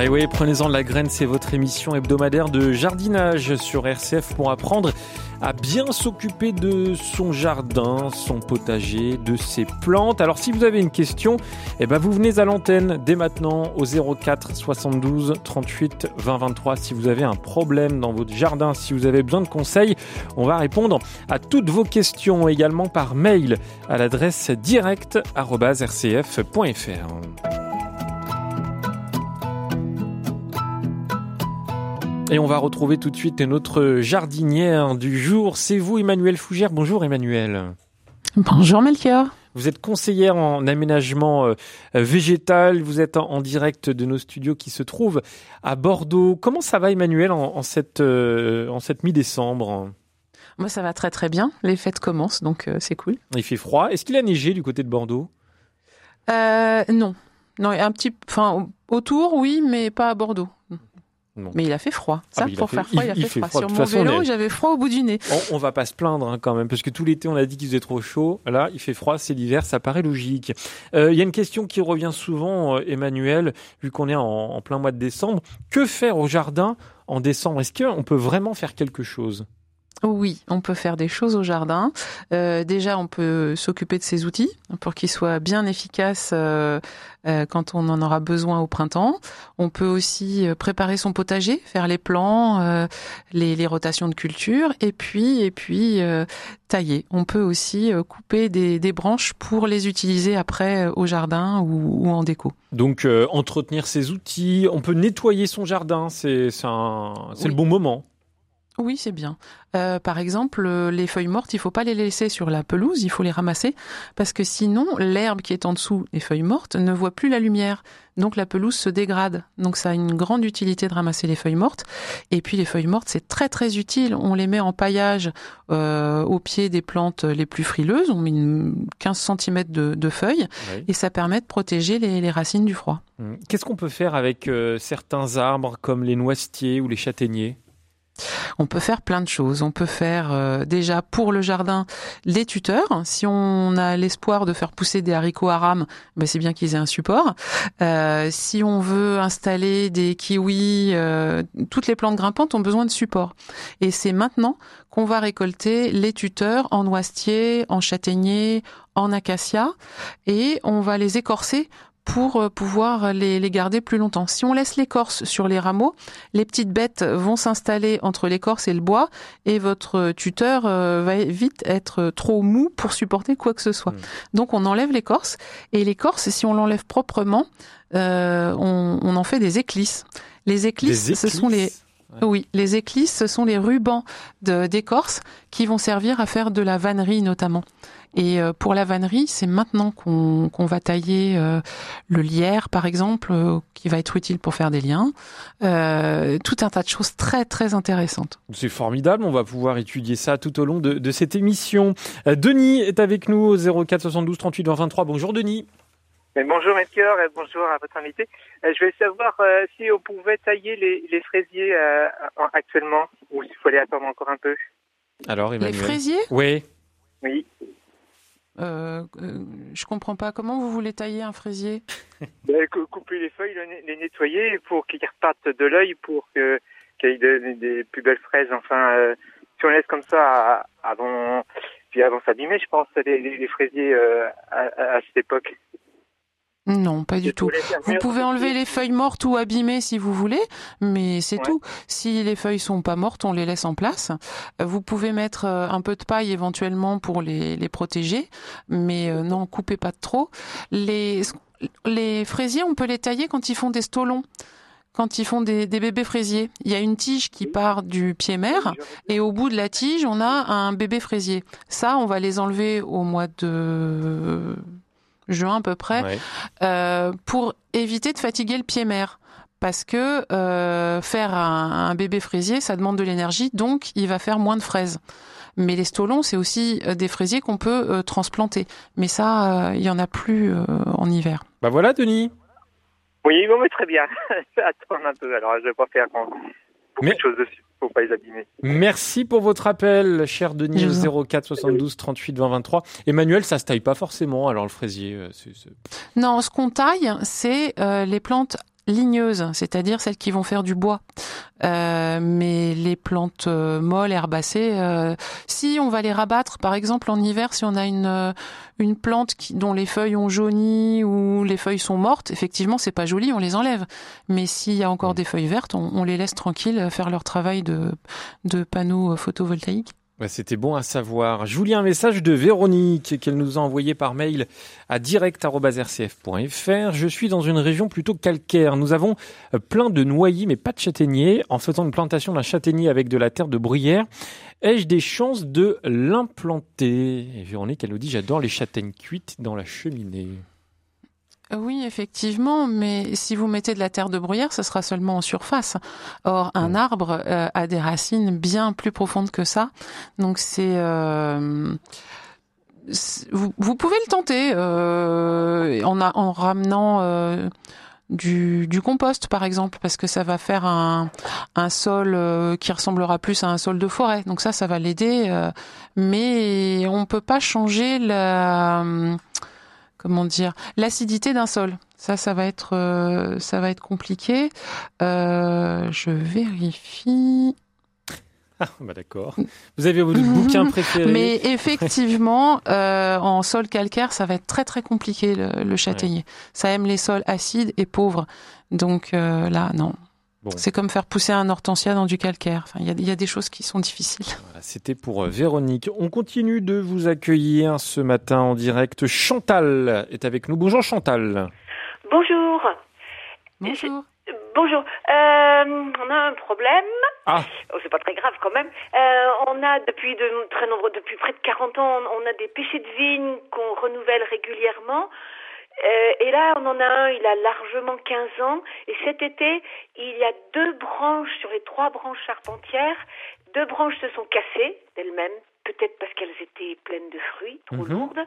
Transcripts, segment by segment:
Et oui, prenez-en de la graine, c'est votre émission hebdomadaire de jardinage sur RCF pour apprendre à bien s'occuper de son jardin, son potager, de ses plantes. Alors si vous avez une question, eh ben vous venez à l'antenne dès maintenant au 04 72 38 20 23 si vous avez un problème dans votre jardin, si vous avez besoin de conseils, on va répondre à toutes vos questions également par mail à l'adresse direct@rcf.fr. Et on va retrouver tout de suite notre jardinière du jour. C'est vous, Emmanuel Fougère. Bonjour, Emmanuel. Bonjour, Melchior. Vous êtes conseillère en aménagement euh, végétal. Vous êtes en, direct de nos studios qui se trouvent à Bordeaux. Comment ça va, Emmanuel, en, en cette, euh, en cette mi-décembre? Moi, ça va très très bien. Les fêtes commencent, donc euh, c'est cool. Il fait froid. Est-ce qu'il a neigé du côté de Bordeaux? Euh, Non. Non, un petit, enfin, autour, oui, mais pas à Bordeaux. Non. Mais il a fait froid. Ça, Ah pour fait- faire froid, il, il- a il fait froid. froid. Sur mon façon, vélo, est- j'avais froid au bout du nez. on, on va pas se plaindre hein, quand même, parce que tout l'été on a dit qu'il faisait trop chaud. Là, il fait froid, c'est l'hiver, ça paraît logique. Euh, Il y a une question qui revient souvent, euh, Emmanuel, vu qu'on est en, en plein mois de décembre. Que faire au jardin en décembre? Est-ce qu'on peut vraiment faire quelque chose? Oui, on peut faire des choses au jardin. Euh, déjà, on peut s'occuper de ses outils pour qu'ils soient bien efficaces euh, euh, quand on en aura besoin au printemps. On peut aussi euh, préparer son potager, faire les plants, euh, les, les rotations de culture, et puis et puis euh, tailler. On peut aussi euh, couper des, des branches pour les utiliser après euh, au jardin ou, ou en déco. Donc euh, entretenir ses outils, on peut nettoyer son jardin, c'est c'est un- c'est Oui. le bon moment. Oui, c'est bien. Euh, par exemple, euh, les feuilles mortes, il faut pas les laisser sur la pelouse, il faut les ramasser parce que sinon l'herbe qui est en dessous des feuilles mortes ne voit plus la lumière. Donc la pelouse se dégrade. Donc ça a une grande utilité de ramasser les feuilles mortes. Et puis les feuilles mortes, c'est très très utile. On les met en paillage euh, au pied des plantes les plus frileuses. On met une 15 cm de, de feuilles et ça permet de protéger les, les racines du froid. Hum. Qu'est-ce qu'on peut faire avec euh, certains arbres comme les noisetiers ou les châtaigniers? On peut faire plein de choses. On peut faire euh, déjà pour le jardin les tuteurs. Si on a l'espoir de faire pousser des haricots à rame, ben c'est bien qu'ils aient un support. Euh, si on veut installer des kiwis, euh, toutes les plantes grimpantes ont besoin de support. Et c'est maintenant qu'on va récolter les tuteurs en noisetier, en châtaignier, en acacia, et on va les écorcer pour euh, pouvoir les, les garder plus longtemps. Si on laisse l'écorce sur les rameaux, les petites bêtes vont s'installer entre l'écorce et le bois et votre tuteur euh, va vite être trop mou pour supporter quoi que ce soit. Mm. Donc on enlève l'écorce et l'écorce, si on l'enlève proprement, euh, on, on en fait des éclisses. Les éclisses, ce sont les Ouais. oui, les éclisses, ce sont les rubans d'écorce qui vont servir à faire de la vannerie notamment. Et euh, pour la vannerie, c'est maintenant qu'on va tailler euh, le lierre, par exemple, euh, qui va être utile pour faire des liens. Euh, tout un tas de choses très très intéressantes. C'est formidable, on va pouvoir étudier ça tout au long de, de cette émission. Euh, Denis est avec nous au 04 72 38 20 23. Bonjour Denis. Bonjour Melchior et bonjour à votre invité. Euh, je voulais savoir euh, si on pouvait tailler les, les fraisiers euh, en- actuellement ou s'il fallait attendre encore un peu? Alors Les Emmanuel. fraisiers, Oui. Oui. Euh, euh, je comprends pas comment vous voulez tailler un fraisier? Cou- couper les feuilles, les nettoyer pour qu'ils repartent de l'œil pour qu'il y ait de- des plus belles fraises. Enfin, euh, si on laisse comme ça avant, puis avant s'abîmer, je pense les, fraisiers à cette époque. Non, pas du tout. Vous pouvez enlever les feuilles mortes ou abîmées si vous voulez, mais c'est Ouais. tout. Si les feuilles sont pas mortes, on les laisse en place. Vous pouvez mettre euh, un peu de paille éventuellement pour les, les protéger, mais euh, non, coupez pas trop. Les, les fraisiers, on peut les tailler quand ils font des stolons. Quand ils font des, des bébés fraisiers, il y a une tige qui part du pied mère et au bout de la tige, on a un bébé fraisier. Ça, on va les enlever au mois de juin à peu près Ouais. euh, pour éviter de fatiguer le pied mère. Parce que euh, faire un, un bébé fraisier, ça demande de l'énergie, donc il va faire moins de fraises. Mais les stolons, c'est aussi euh, des fraisiers qu'on peut euh, transplanter. Mais ça, euh, il y en a plus euh, en hiver. Bah voilà Denis. Oui, bon, mais très bien. Attends un peu. Alors, je vais pas faire grand- beaucoup Mais- de choses dessus. Faut pas les abîmer. Merci pour votre appel, cher Denis, Je vous 04 72 38 20 23. Emmanuel, ça se taille pas forcément, alors le fraisier, euh, c'est- c'est- Non, ce qu'on taille, c'est euh, les plantes ligneuses, c'est-à-dire celles qui vont faire du bois. Euh, mais les plantes euh, molles, herbacées, euh, si on va les rabattre, par exemple en hiver, si on a une euh, une plante qui, dont les feuilles ont jauni ou les feuilles sont mortes, effectivement, c'est pas joli, on les enlève. Mais s'il y a encore des feuilles vertes, on, on les laisse tranquilles euh, faire leur travail de de panneaux photovoltaïques. C'était bon à savoir. Je vous lis un message de Véronique qu'elle nous a envoyé par mail à direct.rcf.fr. Je suis dans une région plutôt calcaire. Nous avons euh, plein de noyers mais pas de châtaigniers. En faisant une plantation d'un châtaignier avec de la terre de bruyère, ai-je des chances de l'implanter? Et Véronique, elle nous dit j'adore les châtaignes cuites dans la cheminée. Oui, effectivement, mais si vous mettez de la terre de bruyère, ce sera seulement en surface. Or, un arbre euh, a des racines bien plus profondes que ça. Donc, c'est... euh, vous, vous pouvez le tenter euh, en, a- en ramenant euh, du, du compost, par exemple, parce que ça va faire un, un sol euh, qui ressemblera plus à un sol de forêt. Donc ça, ça va l'aider. euh, mais on peut pas changer la comment dire l'acidité d'un sol. Ça, ça va être euh, ça va être compliqué. Euh, je vérifie. Ah, bah d'accord. Vous avez votre bouquin préféré Mais effectivement, euh, en sol calcaire, ça va être très très compliqué le, le châtaignier. Ça aime les sols acides et pauvres. Donc là, non. Bon. C'est comme faire pousser un hortensia dans du calcaire. Enfin, il y a, il y a des choses qui sont difficiles. Voilà, C'était pour euh, Véronique. On continue de vous accueillir ce matin en direct. Chantal est avec nous. Bonjour Chantal. Bonjour. Bonjour. Bonjour. Euh, on a un problème. Ah. Oh, c'est pas très grave quand même. Euh, on a depuis de très nombreux, depuis près de 40 ans, on a des pêchers de vigne qu'on renouvelle régulièrement. Euh, et là, on en a un, il a largement 15 ans. Et cet été, il y a deux branches sur les trois branches charpentières. Deux branches se sont cassées d'elles-mêmes, peut-être parce qu'elles étaient pleines de fruits, trop Mhm. lourdes,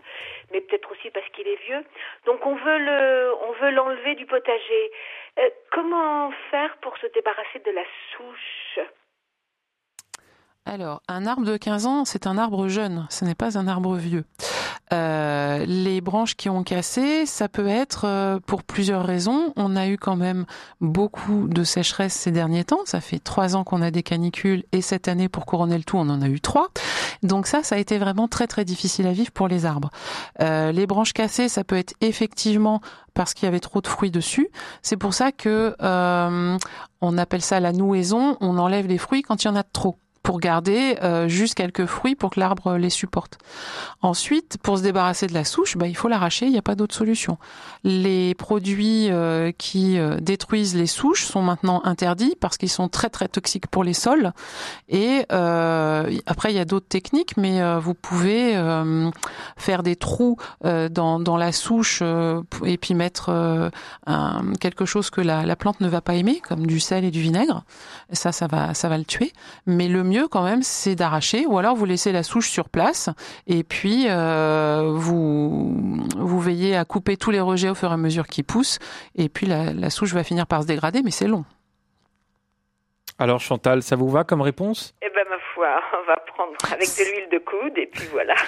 mais peut-être aussi parce qu'il est vieux. Donc on veut le, on veut l'enlever du potager. Euh, comment faire pour se débarrasser de la souche? Alors, un arbre de 15 ans, c'est un arbre jeune, ce n'est pas un arbre vieux. Euh, les branches qui ont cassé, ça peut être euh, pour plusieurs raisons. On a eu quand même beaucoup de sécheresse ces derniers temps. Ça fait trois ans qu'on a des canicules et cette année, pour couronner le tout, on en a eu trois. Donc ça, ça a été vraiment très très difficile à vivre pour les arbres. Euh, les branches cassées, ça peut être effectivement parce qu'il y avait trop de fruits dessus. C'est pour ça que euh, on appelle ça la nouaison. On enlève les fruits quand il y en a trop pour garder euh, juste quelques fruits pour que l'arbre les supporte. Ensuite, pour se débarrasser de la souche, bah, il faut l'arracher, il n'y a pas d'autre solution. Les produits euh, qui euh, détruisent les souches sont maintenant interdits parce qu'ils sont très très toxiques pour les sols. Et euh, après, il y a d'autres techniques, mais euh, vous pouvez euh, faire des trous dans, dans la souche et puis mettre un- quelque chose que la, la plante ne va pas aimer, comme du sel et du vinaigre. Ça, ça va, ça va le tuer. Mais le mieux quand même, c'est d'arracher, ou alors vous laissez la souche sur place, et puis euh, vous vous veillez à couper tous les rejets au fur et à mesure qu'ils poussent, et puis la, la souche va finir par se dégrader, mais c'est long. Alors Chantal, ça vous va comme réponse? Eh ben ma foi, on va prendre avec de l'huile de coude et puis voilà.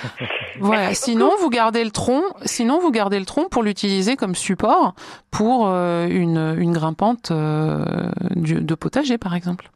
Voilà. Sinon, beaucoup. vous gardez le tronc. Sinon, vous gardez le tronc pour l'utiliser comme support pour euh, une, une grimpante euh, de potager, par exemple.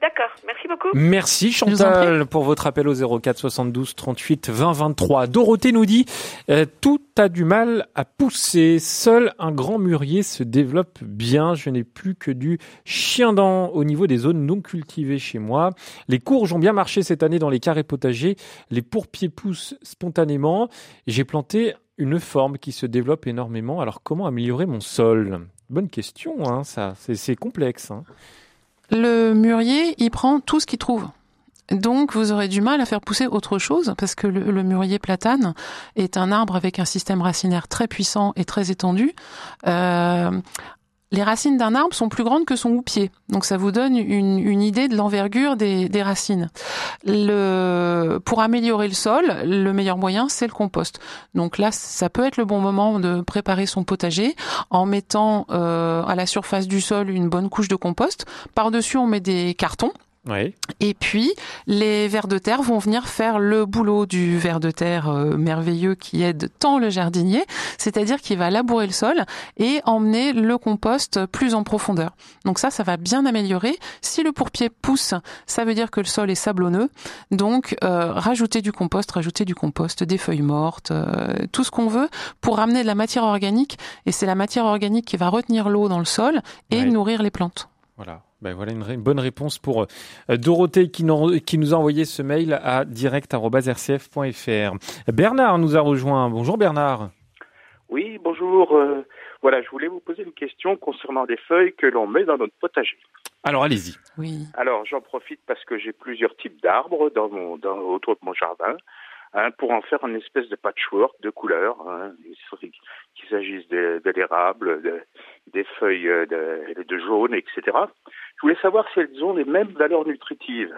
D'accord. Merci beaucoup. Merci Chantal pour votre appel au 04 72 38 20 23. Dorothée nous dit euh, tout a du mal à pousser. Seul un grand mûrier se développe bien. Je n'ai plus que du chien dent au niveau des zones non cultivées chez moi. Les courges ont bien marché cette année dans les carrés potagers. Les pourpiers poussent spontanément. J'ai planté une forme qui se développe énormément. Alors comment améliorer mon sol? Bonne question, hein, ça. C'est c'est complexe. Hein. Le mûrier, il prend tout ce qu'il trouve. Donc, vous aurez du mal à faire pousser autre chose parce que le, mûrier platane est un arbre avec un système racinaire très puissant et très étendu. Euh, les racines d'un arbre sont plus grandes que son houppier. Donc, ça vous donne une, idée de l'envergure des, racines. Pour améliorer le sol, le meilleur moyen, c'est le compost. Donc là, ça peut être le bon moment de préparer son potager en mettant euh, à la surface du sol une bonne couche de compost. Par-dessus, on met des cartons Oui. Et puis, les vers de terre vont venir faire le boulot du ver de terre euh, merveilleux qui aide tant le jardinier, c'est-à-dire qu'il va labourer le sol et emmener le compost plus en profondeur. Donc ça, ça va bien améliorer. Si le pourpier pousse, ça veut dire que le sol est sablonneux. Donc, euh, rajouter du compost, rajouter du compost, des feuilles mortes, euh, tout ce qu'on veut pour ramener de la matière organique. Et c'est la matière organique qui va retenir l'eau dans le sol et nourrir les plantes. Voilà. Ben voilà une, bonne réponse pour euh, Dorothée qui nous, qui nous a envoyé ce mail à direct.rcf.fr. Bernard nous a rejoint. Bonjour Bernard. Oui, bonjour. euh, voilà, je voulais vous poser une question concernant des feuilles que l'on met dans notre potager. Alors allez-y. Oui. Alors, j'en profite parce que j'ai plusieurs types d'arbres dans mon, dans, autour de mon jardin, hein, pour en faire une espèce de patchwork de couleurs, hein, qu'il s'agisse de, de l'érable, de- des feuilles euh, de, de jaune, etc. Je voulais savoir si elles ont les mêmes valeurs nutritives,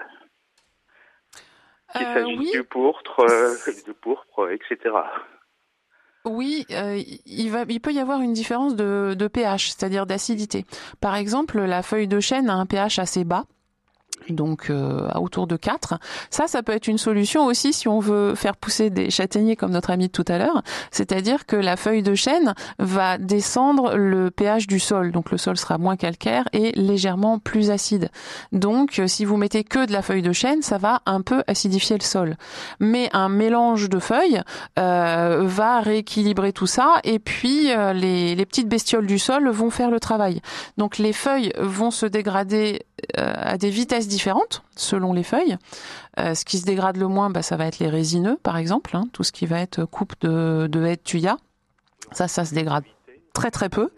qu'il Euh, s'agisse oui. du pourpre, euh, du pourpre, etc. Oui, euh, il, va, il peut y avoir une différence de, de pH, c'est-à-dire d'acidité. Par exemple, la feuille de chêne a un pH assez bas, donc euh, à autour de 4. Ça, ça peut être une solution aussi si on veut faire pousser des châtaigniers comme notre ami de tout à l'heure, c'est-à-dire que la feuille de chêne va descendre le pH du sol, donc le sol sera moins calcaire et légèrement plus acide. Donc, euh, si vous mettez que de la feuille de chêne, ça va un peu acidifier le sol. Mais un mélange de feuilles euh, va rééquilibrer tout ça et puis les, petites bestioles du sol vont faire le travail. Donc les feuilles vont se dégrader à des vitesses différentes selon les feuilles. Euh, ce qui se dégrade le moins, bah, ça va être les résineux par exemple, hein, tout ce qui va être coupe de, de de tuya. Ça, ça se dégrade très très peu.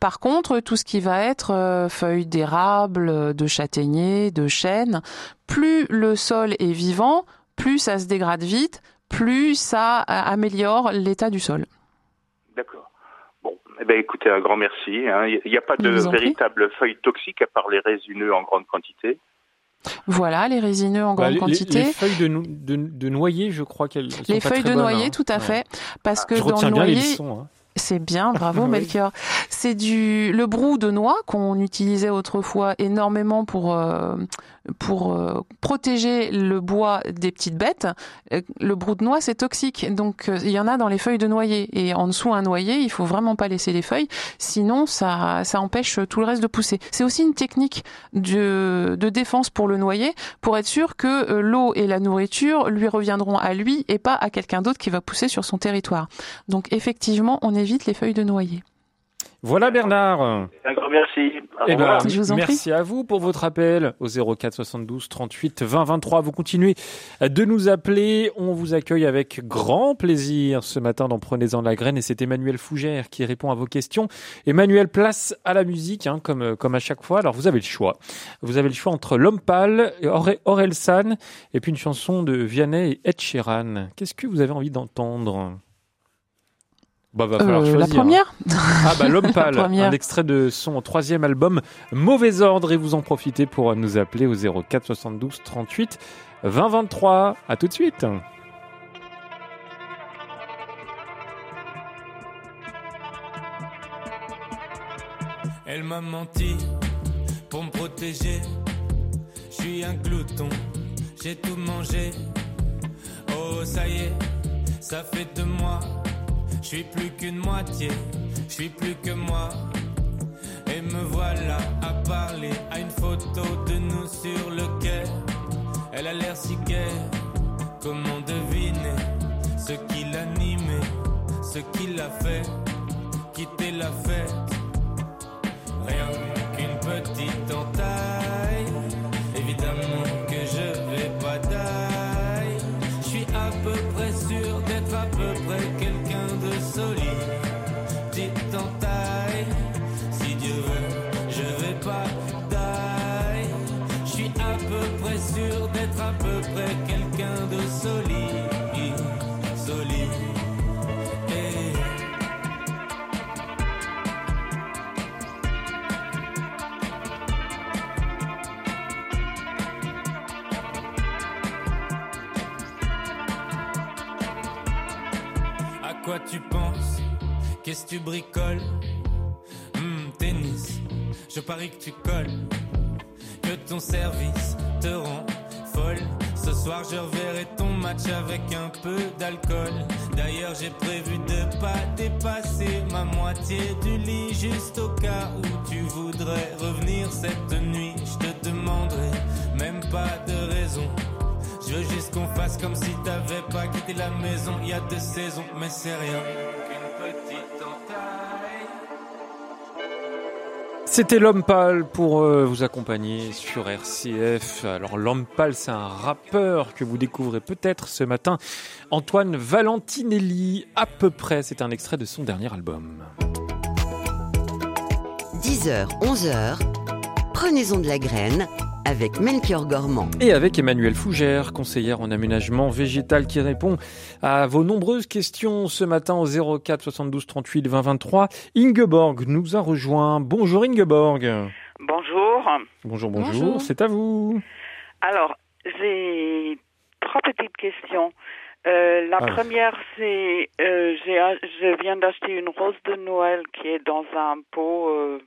Par contre, tout ce qui va être euh, feuilles d'érable, euh, de châtaignier, de chêne, plus le sol est vivant, plus ça se dégrade vite, plus ça euh, améliore l'état du sol. D'accord. Eh ben, écoutez, un grand merci. hein. Il n'y a pas de véritable feuilles toxiques à part les résineux en grande quantité. Voilà, les résineux en Bah, grande les, quantité. les feuilles de, nou- de, de noyer, je crois qu'elles elles sont Les pas feuilles très de bonnes, noyer, hein. tout à Ouais. fait, parce que Je dans le noyer, hein. C'est bien, bravo Oui. Melchior. C'est du le brou de noix qu'on utilisait autrefois énormément pour euh, pour euh, protéger le bois des petites bêtes. Euh, Le brou de noix c'est toxique, donc euh, il y en a dans les feuilles de noyer et en dessous un noyer, il faut vraiment pas laisser les feuilles, sinon ça ça empêche tout le reste de pousser. C'est aussi une technique de de défense pour le noyer pour être sûr que l'eau et la nourriture lui reviendront à lui et pas à quelqu'un d'autre qui va pousser sur son territoire. Donc effectivement, on évite les feuilles de noyer. Voilà Bernard. Un grand merci. Au Eh ben, revoir. Je vous en merci à vous pour votre appel au 04 72 38 20 23. Vous continuez de nous appeler. On vous accueille avec grand plaisir ce matin dans Prenez-en de la graine et c'est Emmanuel Fougère qui répond à vos questions. Emmanuel, place à la musique, hein, comme, comme à chaque fois. Alors vous avez le choix. Vous avez le choix entre L'Homme Pâle, Aure- Aurel San et puis une chanson de Vianney et Ed Sheeran. Qu'est-ce que vous avez envie d'entendre? Bah, va falloir Euh, la choisir. première Ah bah l'homme pâle, un extrait de son troisième album Mauvais ordre et vous en profitez pour nous appeler au 04 72 38 20 23. À tout de suite. Elle m'a menti pour me protéger. Je suis un glouton, j'ai tout mangé. Oh, ça y est, ça fait de moi. Je suis plus qu'une moitié, je suis plus que moi. Et me voilà à parler à une photo de nous sur le quai. Elle a l'air si gaie, comment deviner ce qui l'animait, ce qui l'a fait quitter la fête. Rien qu'une petite entaille. À peu près quelqu'un de solide. Solide. À quoi tu penses? Qu'est-ce que tu bricoles? Hmm, Tennis, je parie que tu colles. Que ton service te rend Ce soir je reverrai ton match avec un peu d'alcool. D'ailleurs j'ai prévu de pas dépasser ma moitié du lit juste au cas où tu voudrais revenir cette nuit. Je te demanderai même pas de raison. Je veux juste qu'on fasse comme si t'avais pas quitté la maison il y a deux saisons, mais c'est rien C'était l'homme pâle pour euh, vous accompagner sur RCF. Alors l'homme pâle, c'est un rappeur que vous découvrez peut-être ce matin. Antoine Valentinelli, à peu près, c'est un extrait de son dernier album. 10h, 11h, prenez-en de la graine avec Melchior Gormand. Et avec Emmanuel Fougère, conseillère en aménagement végétal qui répond à vos nombreuses questions ce matin au 04 72 38 20 23. Ingeborg nous a rejoint. Bonjour Ingeborg. Bonjour. Bonjour, bonjour, Bonjour. c'est à vous. Alors, j'ai trois petites questions. Euh, la Ah. première, c'est euh, je viens d'acheter une rose de Noël qui est dans un pot euh,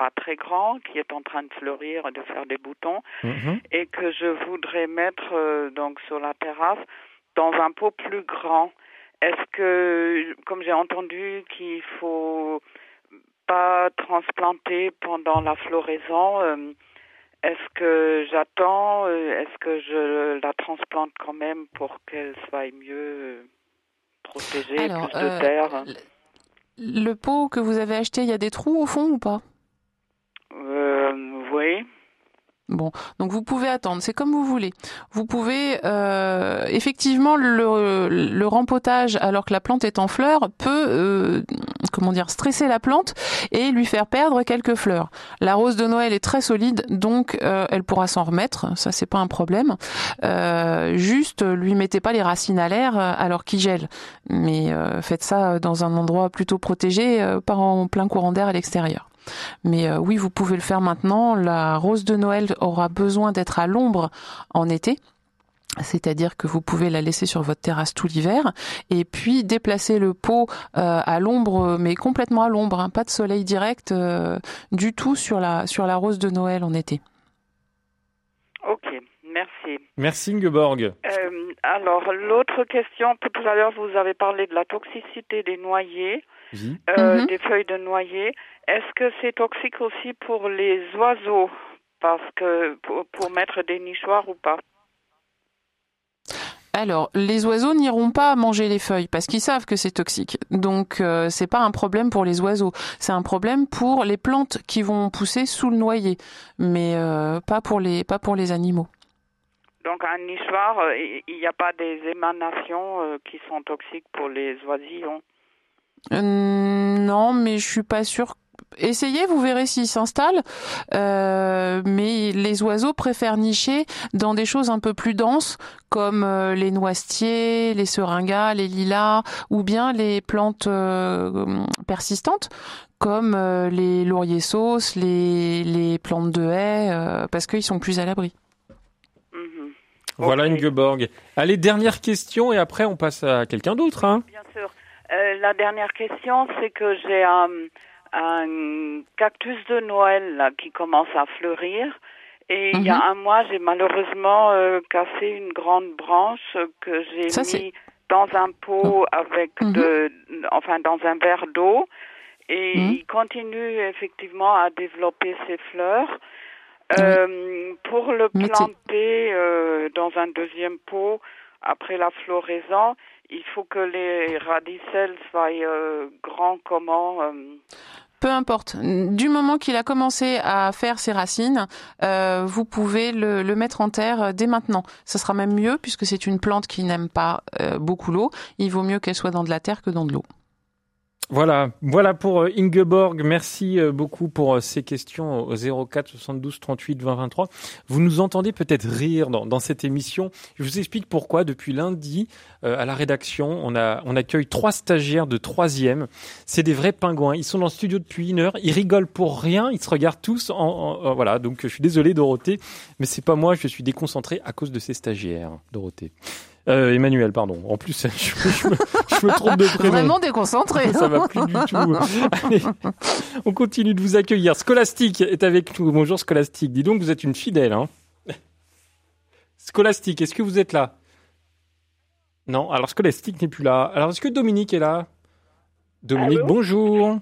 pas très grand, qui est en train de fleurir et de faire des boutons, Mhm. et que je voudrais mettre euh, donc sur la terrasse dans un pot plus grand. Est-ce que, comme j'ai entendu qu'il faut pas transplanter pendant la floraison, euh, est-ce que j'attends euh, Est-ce que je la transplante quand même pour qu'elle soit mieux protégée, Alors, plus de terre? Le pot que vous avez acheté, il y a des trous au fond ou pas? Oui. Bon, donc vous pouvez attendre, c'est comme vous voulez. Vous pouvez euh, effectivement le, le rempotage alors que la plante est en fleur peut euh, comment dire stresser la plante et lui faire perdre quelques fleurs. La rose de Noël est très solide, donc euh, elle pourra s'en remettre, ça c'est pas un problème. Euh, juste lui mettez pas les racines à l'air euh, alors qu'il gèle, mais euh, faites ça dans un endroit plutôt protégé, euh, pas en plein courant d'air à l'extérieur. Mais euh, oui, vous pouvez le faire maintenant. La rose de Noël aura besoin d'être à l'ombre en été. C'est-à-dire que vous pouvez la laisser sur votre terrasse tout l'hiver et puis déplacer le pot euh, à l'ombre, mais complètement à l'ombre, hein, pas de soleil direct euh, du tout sur la sur la rose de Noël en été. Ok, merci. Merci Ingeborg. Euh, alors, l'autre question, tout à l'heure, vous avez parlé de la toxicité des noyers, Oui. euh, Mhm. des feuilles de noyer. Est-ce que c'est toxique aussi pour les oiseaux? Parce que pour, pour mettre des nichoirs ou pas? Alors, les oiseaux n'iront pas manger les feuilles parce qu'ils savent que c'est toxique. Donc, euh, c'est pas un problème pour les oiseaux. C'est un problème pour les plantes qui vont pousser sous le noyer, mais euh, pas pour les pas pour les animaux. Donc, un nichoir, euh, il n'y a pas des émanations euh, qui sont toxiques pour les oisillons? Non, mais je suis pas sûre. Essayez, vous verrez s'ils s'installent. Euh, mais les oiseaux préfèrent nicher dans des choses un peu plus denses, comme euh, les noisetiers, les seringas, les lilas, ou bien les plantes euh, persistantes, comme euh, les lauriers sauces, les, les plantes de haies, euh, parce qu'ils sont plus à l'abri. Mhm. Voilà Ok. Ingeborg. Allez, dernière question et après on passe à quelqu'un d'autre. Hein. Bien sûr. Euh, la dernière question, c'est que j'ai un, un cactus de Noël là, qui commence à fleurir. Et il y a Mhm. un mois, j'ai malheureusement euh, cassé une grande branche que j'ai mis dans un pot avec Mhm. de, enfin dans un verre d'eau. Et Mhm. il continue effectivement à développer ses fleurs. Euh, pour le planter euh, dans un deuxième pot après la floraison, il faut que les radicelles soient euh, grands comment euh, Peu importe. Du moment qu'il a commencé à faire ses racines, euh, vous pouvez le, le mettre en terre euh, dès maintenant. Ce sera même mieux puisque c'est une plante qui n'aime pas euh, beaucoup l'eau. Il vaut mieux qu'elle soit dans de la terre que dans de l'eau. Voilà, voilà pour euh, Ingeborg. Merci euh, beaucoup pour euh, ces questions au 04 72 38 20 23. Vous nous entendez peut-être rire dans, dans cette émission. Je vous explique pourquoi. Depuis lundi, euh, à la rédaction, on, a, on accueille trois stagiaires de troisième. C'est des vrais pingouins. Ils sont dans le studio depuis une heure. Ils rigolent pour rien. Ils se regardent tous. En, en- en- voilà. Donc, je suis désolé, Dorothée, mais c'est pas moi. Je suis déconcentré à cause de ces stagiaires, Dorothée. Euh, Emmanuel, pardon. En plus, je, je me, je me trompe de prénom. Vraiment déconcentré. Ça va plus du tout. Allez, on continue de vous accueillir. Scolastique est avec nous. Bonjour Scolastique. Dis donc, vous êtes une fidèle. Hein Scolastique, est-ce que vous êtes là? Non, alors Scolastique n'est plus là. Alors est-ce que Dominique est là? Dominique, Allô? bonjour.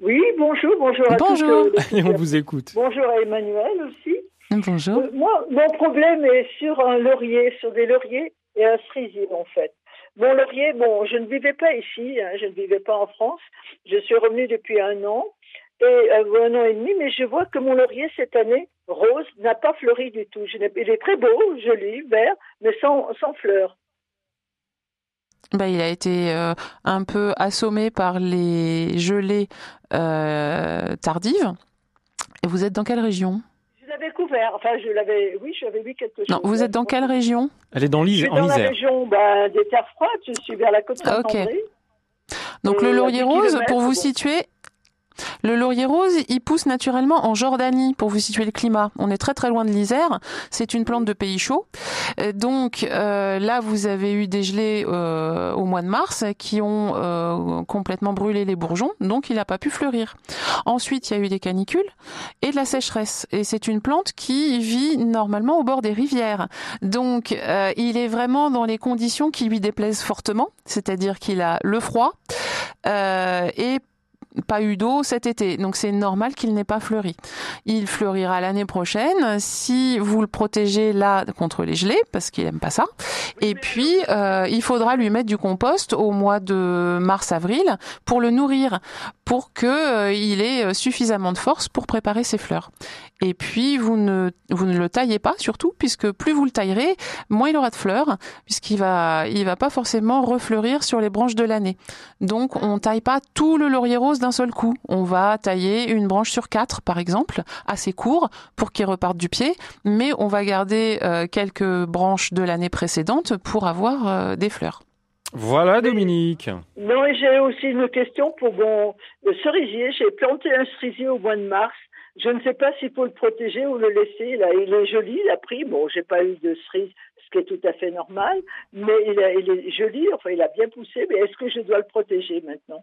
Oui, bonjour, bonjour à Bonjour. tous. euh, Et on vous écoute. Bonjour à Emmanuel aussi. Bonjour. Euh, moi, mon problème est sur un laurier, sur des lauriers un en fait. Mon laurier, bon, je ne vivais pas ici, hein, je ne vivais pas en France. Je suis revenue depuis un an et euh, un an et demi, mais je vois que mon laurier cette année, rose, n'a pas fleuri du tout. Il est très beau, joli, vert, mais sans, sans fleurs. Bah, il a été euh, un peu assommé par les gelées euh, tardives. Et vous êtes dans quelle région? Je l'avais couvert, enfin, je l'avais, oui, j'avais vu quelque chose. Non, vous êtes dans quelle région Elle est dans Je l'Is- suis en dans la région bah, des terres froides, je suis vers la côte Ah, ok. Saint-André. Donc Et le laurier 10 rose, pour vous situer, le laurier rose, il pousse naturellement en Jordanie, pour vous situer le climat. On est très très loin de l'Isère. C'est une plante de pays chaud. Euh, Donc euh, là, vous avez eu des gelées euh, au mois de mars qui ont complètement brûlé les bourgeons, donc il n'a pas pu fleurir. Ensuite, il y a eu des canicules et de la sécheresse. Et c'est une plante qui vit normalement au bord des rivières. Donc il est vraiment dans les conditions qui lui déplaisent fortement, c'est-à-dire qu'il a le froid et pas eu d'eau cet été, donc c'est normal qu'il n'ait pas fleuri. Il fleurira l'année prochaine si vous le protégez là contre les gelées, parce qu'il aime pas ça. Et puis euh, il faudra lui mettre du compost au mois de mars-avril pour le nourrir, pour que euh, il ait suffisamment de force pour préparer ses fleurs. Et puis vous ne vous ne le taillez pas surtout, puisque plus vous le taillerez, moins il aura de fleurs, puisqu'il va il va pas forcément refleurir sur les branches de l'année. Donc on taille pas tout le laurier rose d'un seul coup. On va tailler une branche sur quatre, par exemple, assez court pour qu'il reparte du pied, mais on va garder euh, quelques branches de l'année précédente pour avoir euh, des fleurs. Voilà Dominique. Non, et j'ai aussi une question pour mon le cerisier. J'ai planté un cerisier au mois de mars. Je ne sais pas s'il faut le protéger ou le laisser. Là, il est joli, il a pris. Bon, j'ai pas eu de cerise, ce qui est tout à fait normal, mais il, a- il est joli. Enfin, il a bien poussé. Mais est-ce que je dois le protéger maintenant?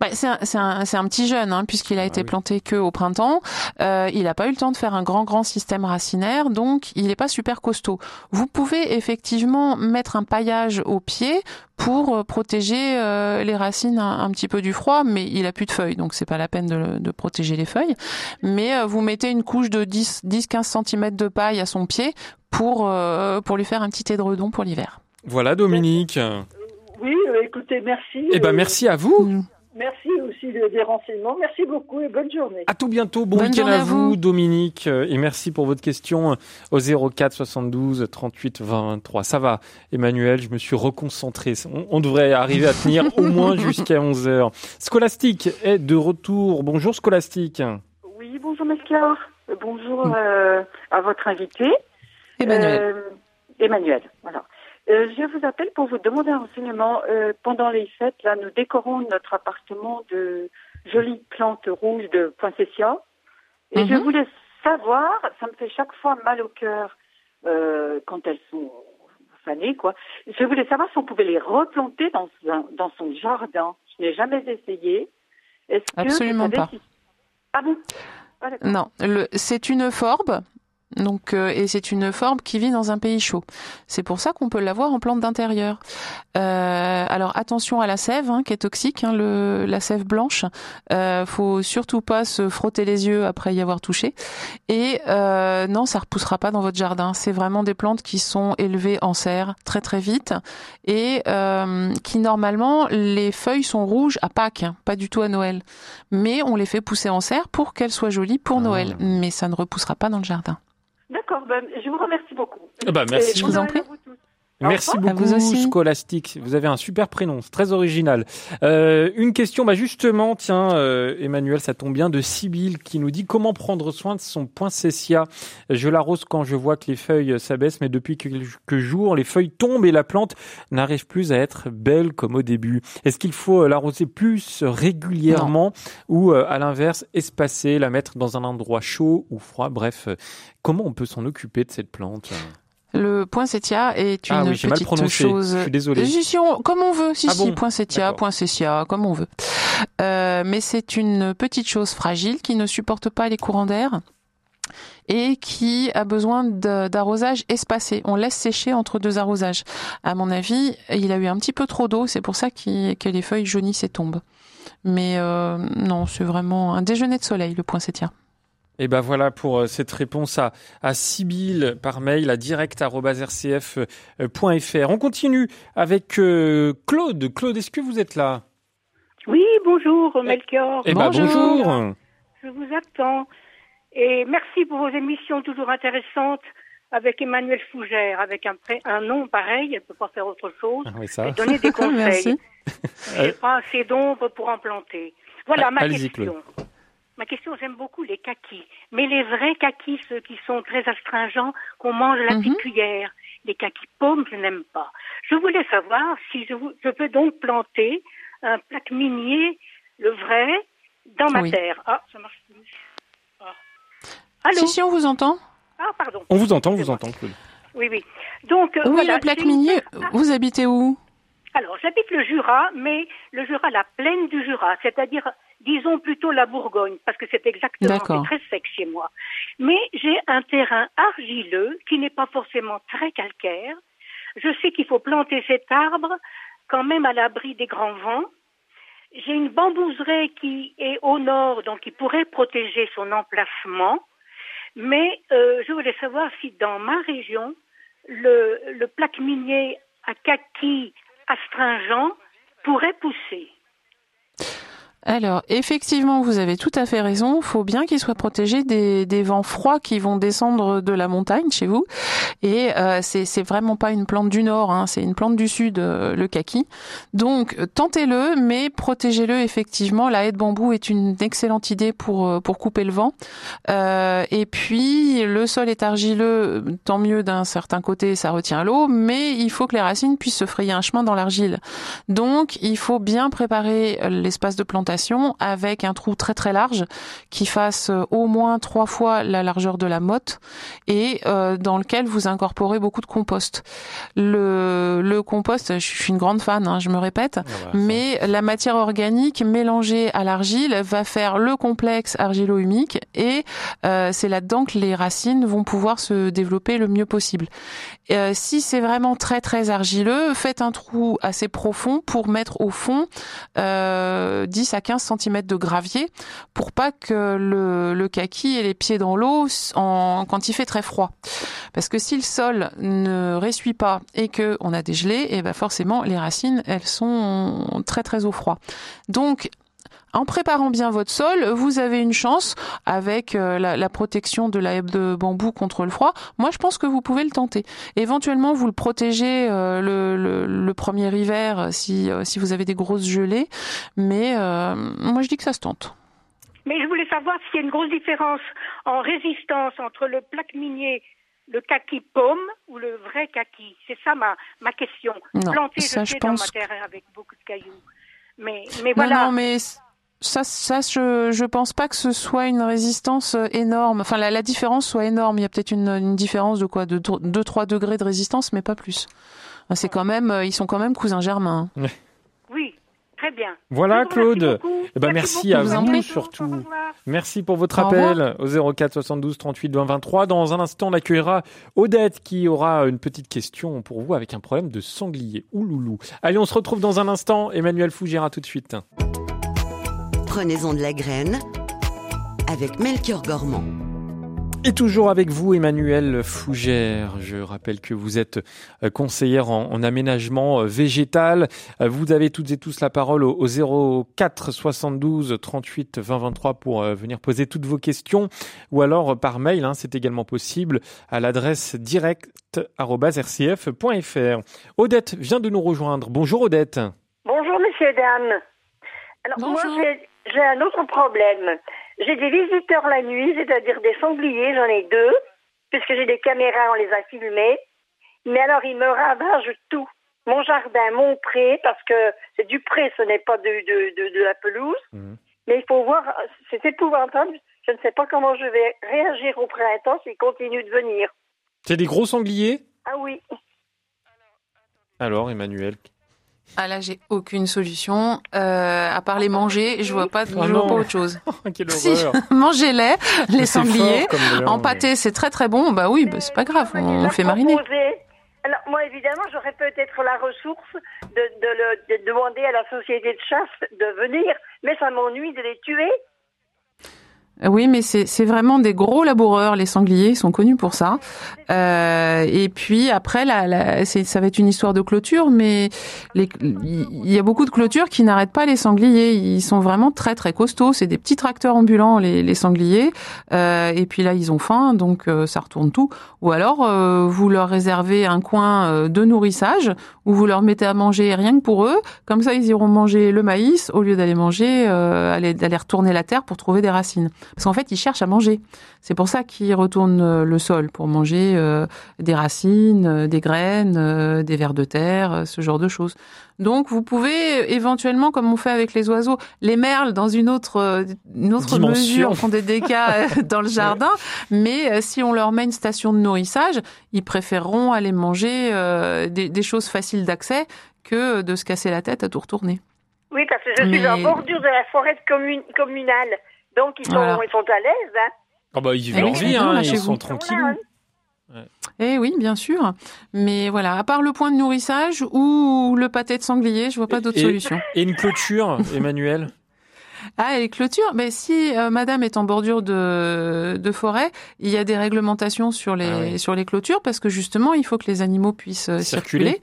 Bah, c'est un, petit jeune, hein, puisqu'il a été planté que au printemps. Euh, il n'a pas eu le temps de faire un grand, grand système racinaire, donc il n'est pas super costaud. Vous pouvez effectivement mettre un paillage au pied pour euh, protéger euh, les racines un, un petit peu du froid, mais il a plus de feuilles, donc c'est pas la peine de, de protéger les feuilles. Mais euh, vous mettez une couche de 10-15 cm de paille à son pied pour, euh, pour lui faire un petit édredon pour l'hiver. Voilà Dominique. Oui, euh, écoutez, merci. Eh ben merci à vous. Merci aussi de- des renseignements. Merci beaucoup et bonne journée. À tout bientôt. Bon Bonne week-end à vous, vous. Dominique. Euh, Et merci pour votre question au 04 72 38 23. Ça va, Emmanuel, je me suis reconcentré. On, on devrait arriver à tenir au moins jusqu'à 11 heures. Scolastique est de retour. Bonjour Scolastique. Oui, bonjour Mesclar. Euh, Bonjour euh, à votre invité. Emmanuel. Euh, Emmanuel, voilà. Euh, je vous appelle pour vous demander un renseignement. Euh, pendant les fêtes, là, nous décorons notre appartement de jolies plantes rouges de poinsettia. Et je Mhm. voulais savoir, ça me fait chaque fois mal au cœur euh, quand elles sont fanées, quoi. Je voulais savoir si on pouvait les replanter dans, un- dans son jardin. Je n'ai jamais essayé. Est-ce que vous Absolument savez pas. si- Ah bon? Ah. Non, c'est une forbe. Donc, euh, et c'est une forbe qui vit dans un pays chaud. C'est pour ça qu'on peut l'avoir en plante d'intérieur. Euh, alors attention à la sève, hein, qui est toxique, hein, le, la sève blanche. Euh, faut surtout pas se frotter les yeux après y avoir touché. Et euh, non, ça repoussera pas dans votre jardin. C'est vraiment des plantes qui sont élevées en serre très très vite et euh, qui normalement les feuilles sont rouges à Pâques, hein, pas du tout à Noël. Mais on les fait pousser en serre pour qu'elles soient jolies pour Ah. Noël. Mais ça ne repoussera pas dans le jardin. D'accord, ben, je vous remercie beaucoup. Bah, merci. Je vous en prie. Merci beaucoup, vous aussi. Scolastique. Vous avez un super prénom, c'est très original. Euh, une question, bah justement, tiens, euh, Emmanuel, ça tombe bien, de Sibylle qui nous dit comment prendre soin de son poinsettia. Je l'arrose quand je vois que les feuilles s'abaissent, mais depuis quelques jours, les feuilles tombent et la plante n'arrive plus à être belle comme au début. Est-ce qu'il faut euh, l'arroser plus régulièrement ou, euh, à l'inverse, espacer, la mettre dans un endroit chaud ou froid? Bref, euh, comment on peut s'en occuper de cette plante? Le poinsettia est une Ah oui, petite prononcé. chose. Je suis désolé. Si, si, on- comme on veut, si, Ah si, bon poinsettia, poinsettia, comme on veut. Euh, mais c'est une petite chose fragile qui ne supporte pas les courants d'air. et qui a besoin d'arrosage espacé. On laisse sécher entre deux arrosages. À mon avis, il a eu un petit peu trop d'eau, c'est pour ça que les feuilles jaunissent et tombent. Mais euh, non, c'est vraiment un déjeuner de soleil, le poinsettia. Et ben voilà pour euh, cette réponse à, à Sibyl par mail à direct.rcf.fr. On continue avec euh, Claude. Claude, est-ce que vous êtes là? Oui, bonjour Melchior. Eh ben, bonjour. Je vous attends. Et merci pour vos émissions toujours intéressantes avec Emmanuel Fougère, avec un, un nom pareil, elle ne peut pas faire autre chose, ah oui, ça. et donner des conseils. J'ai pas assez d'ombre pour en planter. Voilà Ah, ma question. Claude. Ma question, j'aime beaucoup les kakis, mais les vrais kakis, ceux qui sont très astringents, qu'on mange à la petite cuillère, les kakis pommes, je n'aime pas. Je voulais savoir si je, vous- je peux donc planter un plaque minier, le vrai, dans ma Oui. terre. Ah, ça marche plus. Ah. Allô Si, si, on vous entend. Ah, pardon. On vous entend, on vous entend, Claude. Oui, oui. Donc, euh, Oui, voilà, le plaque minier, terre- vous habitez où? Alors, j'habite le Jura, mais le Jura, la plaine du Jura, c'est-à-dire, disons plutôt la Bourgogne, parce que c'est exactement, très sec chez moi. Mais j'ai un terrain argileux qui n'est pas forcément très calcaire. Je sais qu'il faut planter cet arbre quand même à l'abri des grands vents. J'ai une bambouseraie qui est au nord, donc qui pourrait protéger son emplacement. Mais euh, je voulais savoir si dans ma région, le, le plaque minier à kaki astringent pourrait pousser. Alors, effectivement, vous avez tout à fait raison. Il faut bien qu'il soit protégé des, des vents froids qui vont descendre de la montagne chez vous. Et euh, c'est vraiment pas une plante du nord, hein, c'est une plante du sud, euh, le kaki. Donc, euh, tentez-le, mais protégez-le effectivement. La haie de bambou est une excellente idée pour euh, pour couper le vent. Euh, et puis, le sol est argileux, tant mieux d'un certain côté, ça retient l'eau, mais il faut que les racines puissent se frayer un chemin dans l'argile. Donc, il faut bien préparer euh, l'espace de plantation avec un trou très très large qui fasse euh, au moins trois fois la largeur de la motte et euh, dans lequel vous incorporez beaucoup de compost. Le, le compost, je suis une grande fan, hein, je me répète, mais la matière organique mélangée à l'argile va faire le complexe argilo-humique et euh, c'est là-dedans que les racines vont pouvoir se développer le mieux possible. Euh, si c'est vraiment très très argileux, faites un trou assez profond pour mettre au fond euh, 10 à 15 cm de gravier pour pas que le, kaki ait les pieds dans l'eau quand il fait très froid. Parce que si le sol ne ressuit pas et que on a des gelées, et ben forcément les racines elles sont très très au froid. Donc en préparant bien votre sol, vous avez une chance avec euh, la, la protection de la haie de bambou contre le froid. Moi, je pense que vous pouvez le tenter. Éventuellement, vous le protégez euh, le, le- le premier hiver euh, si, euh, si vous avez des grosses gelées. Mais euh, moi, je dis que ça se tente. Mais je voulais savoir s'il y a une grosse différence en résistance entre le plaque minier, le kaki pomme ou le vrai kaki. C'est ça ma, ma question. Non, Planter, ça, je je pense dans ma terre avec beaucoup de cailloux. Mais, mais Non, voilà. non, mais ça, ça, je, je pense pas que ce soit une résistance euh, énorme. Enfin, la, la différence soit énorme. Il y a peut-être une, une différence de quoi, de 2-3 degrés de résistance, mais pas plus. C'est quand même, euh, ils sont quand même cousins germains. hein. Oui, très bien. Voilà, Claude. beaucoup. Eh ben, merci à vous en vous surtout. Merci pour votre Au appel au 04 72 38 20 23. Dans un instant, on accueillera Odette qui aura une petite question pour vous avec un problème de sanglier. Ouloulou. Allez, on se retrouve dans un instant. Emmanuel Fougera tout de suite. Prenez-en de la graine avec Melchior Gormand. Et toujours avec vous, Emmanuel Fougère. Je rappelle que vous êtes euh, conseillère en, en aménagement euh, végétal. Euh, Vous avez toutes et tous la parole au, au 04 72 38 20 23 pour venir poser toutes vos questions ou alors par mail. hein, C'est également possible à l'adresse direct@rcf.fr. Odette vient de nous rejoindre. Bonjour Odette. Bonjour, messieurs, dames. Alors, moi, j'ai- j'ai un autre problème. J'ai des visiteurs la nuit, c'est-à-dire des sangliers, j'en ai deux, puisque j'ai des caméras, on les a filmés. Mais alors, ils me ravagent tout. Mon jardin, mon pré, parce que c'est du pré, ce n'est pas de, de, de, de la pelouse. Mais il faut voir, c'est épouvantable. Je ne sais pas comment je vais réagir au printemps s'ils continuent de venir. C'est des gros sangliers? Ah oui. Alors Emmanuel. Ah là, j'ai aucune solution. Euh, à part les manger, je vois pas, je vois pas autre chose. Quelle Si, mangez-les, les sangliers. fort. En pâté, c'est très très bon. Bah oui, bah, c'est pas grave, on, on fait mariner. Alors, moi, évidemment, j'aurais peut-être la ressource de, de, le- de demander à la société de chasse de venir, mais ça m'ennuie de les tuer. Oui, mais c'est vraiment des gros laboureurs, les sangliers, ils sont connus pour ça. Euh, et puis après, la, la, ça va être une histoire de clôture, mais il y a beaucoup de clôtures qui n'arrêtent pas les sangliers. Ils sont vraiment très très costauds. C'est des petits tracteurs ambulants, les, les sangliers. Euh, et puis là, ils ont faim, donc euh, ça retourne tout. Ou alors, euh, vous leur réservez un coin euh, de nourrissage où vous leur mettez à manger rien que pour eux. Comme ça, ils iront manger le maïs au lieu d'aller manger, euh, aller, d'aller retourner la terre pour trouver des racines. Parce qu'en fait, ils cherchent à manger. C'est pour ça qu'ils retournent euh, le sol pour manger euh, des racines, euh, des graines, euh, des vers de terre, ce genre de choses. Donc, vous pouvez éventuellement, comme on fait avec les oiseaux, les merles dans une autre, une autre Dimension. mesure font des dégâts dans le jardin. Mais euh, si on leur met une station de nourrissage, ils préféreront aller manger euh, des, des choses faciles d'accès que de se casser la tête à tout retourner. Oui, parce que je suis Mais- en bordure de la forêt commune, communale. Donc, ils sont, Voilà. ils sont à l'aise. Hein. Ah bah, ils vivent Eh leur oui, vie, hein, bien, ils sont tranquilles. Eh oui, bien sûr. Mais voilà, à part le point de nourrissage ou le pâté de sanglier, je vois pas d'autre solution. Et une clôture, Emmanuel? Ah, les clôtures? Mais si euh, madame est en bordure de, de forêt, il y a des réglementations sur les, Ah oui. sur les clôtures parce que justement, il faut que les animaux puissent euh, Circuler. circuler.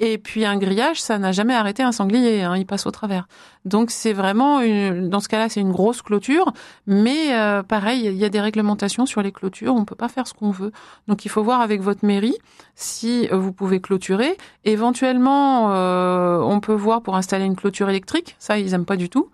Et puis un grillage, ça n'a jamais arrêté un sanglier, hein, il passe au travers. Donc c'est vraiment, une, dans ce cas-là, c'est une grosse clôture. Mais euh, pareil, il y a des réglementations sur les clôtures, on peut pas faire ce qu'on veut. Donc il faut voir avec votre mairie si euh, vous pouvez clôturer. Éventuellement, euh, on peut voir pour installer une clôture électrique. Ça, ils aiment pas du tout.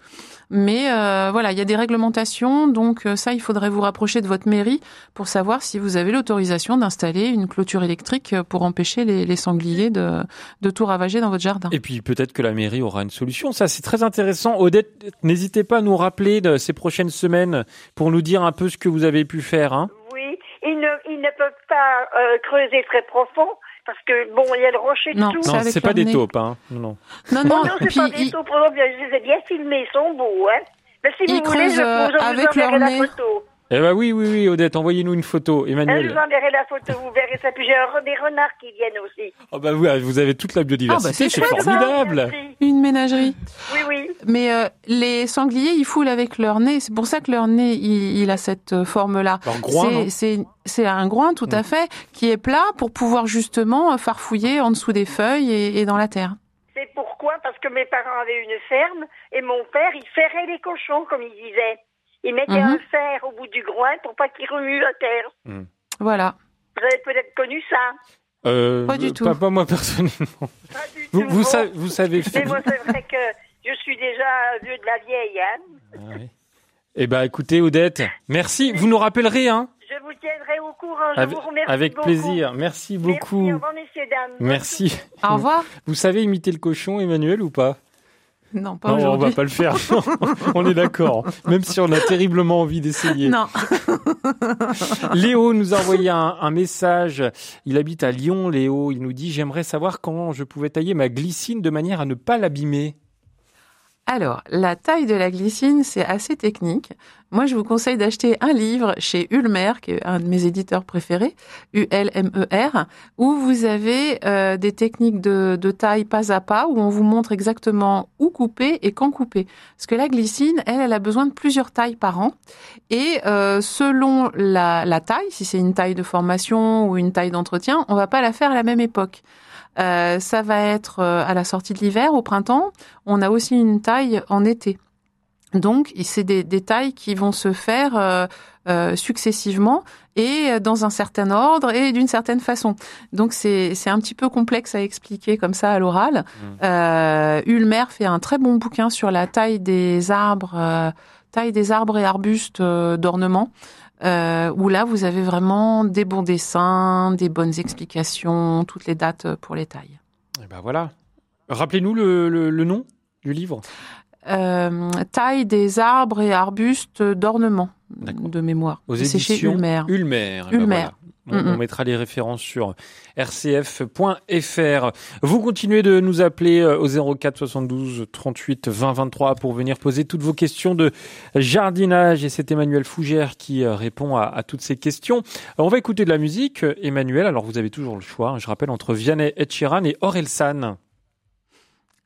Mais euh, voilà, il y a des réglementations, donc euh, ça, il faudrait vous rapprocher de votre mairie pour savoir si vous avez l'autorisation d'installer une clôture électrique euh, pour empêcher les, les sangliers de, de tout ravager dans votre jardin. Et puis peut-être que la mairie aura une solution. Ça, c'est très intéressant. Odette, n'hésitez pas à nous rappeler de ces prochaines semaines pour nous dire un peu ce que vous avez pu faire. Hein. Oui, ils ne, ils ne peuvent pas euh, creuser très profond parce que, bon, il y a le rocher Non, dessous. Non, avec c'est pas des taupes. Hein. Non, non. Non, Oh non, c'est puis pas des exemple, je les ai bien filmés, ils sont beaux, hein. Mais si Ils vous voulez, je, euh, vous, je vous avec enverrai leur la nez. photo. Eh ben oui, oui, oui, Odette, envoyez-nous une photo, Hein, je Emmanuel. vous enverrai la photo, vous verrez ça. Puis j'ai des renards qui viennent aussi. Oh bah oui, vous avez toute la biodiversité, Ah bah, c'est c'est ça. formidable. Une ménagerie. Oui, oui. Mais euh, les sangliers, ils foulent avec leur nez. C'est pour ça que leur nez, il, il a cette euh, forme-là. Leur groin, non C'est- C'est c'est un groin, tout à Mm. fait, qui est plat pour pouvoir justement euh, farfouiller en dessous des feuilles et, et dans la terre. C'est pourquoi? Parce que mes parents avaient une ferme et mon père, il ferrait les cochons, comme il disait. Il mettait Mhm. un fer au bout du groin pour pas qu'ils remuent la terre. Voilà. Vous avez peut-être connu ça. Euh, Pas du tout. Pas, pas moi personnellement. Pas du Vous, tout, vous, bon. savez, vous savez Mais moi, c'est vrai que je suis déjà vieux de la vieille. Hein. Eh ben écoutez, Odette, merci. Vous nous rappellerez, hein Je vous tiendrai au courant. Je Avec, vous remercie avec beaucoup. plaisir. Merci beaucoup. Merci, au revoir, messieurs, dames. Merci. Au revoir. Vous savez imiter le cochon, Emmanuel, ou pas? Non, pas Non, on va pas le faire. on est d'accord. Même si on a terriblement envie d'essayer. Non. Léo nous a envoyé un, un message. Il habite à Lyon, Léo. Il nous dit J'aimerais savoir comment je pouvais tailler ma glycine de manière à ne pas l'abîmer. Alors, la taille de la glycine, c'est assez technique. Moi, je vous conseille d'acheter un livre chez Ulmer, qui est un de mes éditeurs préférés, U-L-M-E-R, où vous avez euh, des techniques de, de taille pas à pas, où on vous montre exactement où couper et quand couper. Parce que la glycine, elle, elle a besoin de plusieurs tailles par an. Et euh, selon la, la taille, si c'est une taille de formation ou une taille d'entretien, on va pas la faire à la même époque. Euh, ça va être euh, à la sortie de l'hiver, au printemps. On a aussi une taille en été. Donc, c'est des, des tailles qui vont se faire euh, euh, successivement et dans un certain ordre et d'une certaine façon. Donc, c'est un petit peu complexe à expliquer comme ça à l'oral. Euh, Ulmer fait un très bon bouquin sur la taille des arbres, taille des arbres et arbustes d'ornement. Euh, où là, vous avez vraiment des bons dessins, des bonnes explications, toutes les dates pour les tailles. Eh ben voilà. Rappelez-nous le, le- le nom du livre. Euh, taille des arbres et arbustes d'ornement, de mémoire. Aux C'est chez éditions Ulmer. Ulmer. Eh ben voilà. On, on mettra les références sur rcf.fr. Vous continuez de nous appeler euh, au 04 72 38 20 23 pour venir poser toutes vos questions de jardinage. Et c'est Emmanuel Fougère qui euh, répond à, à toutes ces questions. Alors, on va écouter de la musique. Emmanuel, alors vous avez toujours le choix, hein, je rappelle, entre Vianney Etchiran et Orelsan.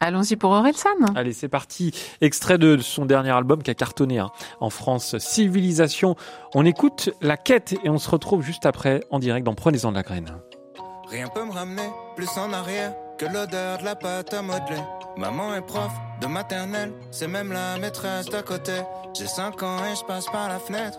Allons-y pour Orelsan. Allez, c'est parti. Extrait de son dernier album qui a cartonné hein, en France, Civilisation. On écoute La Quête et on se retrouve juste après en direct dans Prenez-en de la graine. Rien peut me ramener plus en arrière que l'odeur de la pâte à modeler. Maman est prof de maternelle, c'est même la maîtresse d'à côté. J'ai 5 ans et je passe par la fenêtre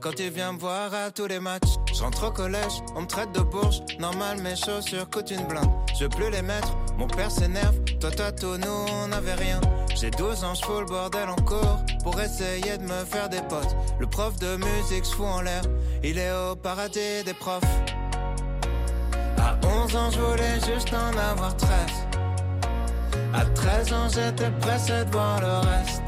Quand il vient me voir à tous les matchs, je rentre au collège, on me traite de bourge. Normal, mes chaussures coûtent une blinde. Je veux plus les mettre, mon père s'énerve. Toi, toi, tout, nous, on n'avait rien. J'ai 12 ans, je fous le bordel en cours pour essayer de me faire des potes. Le prof de musique, je fous en l'air. Il est au paradis des profs. À 11 ans, je voulais juste en avoir 13. À 13 ans, j'étais pressé de voir le reste.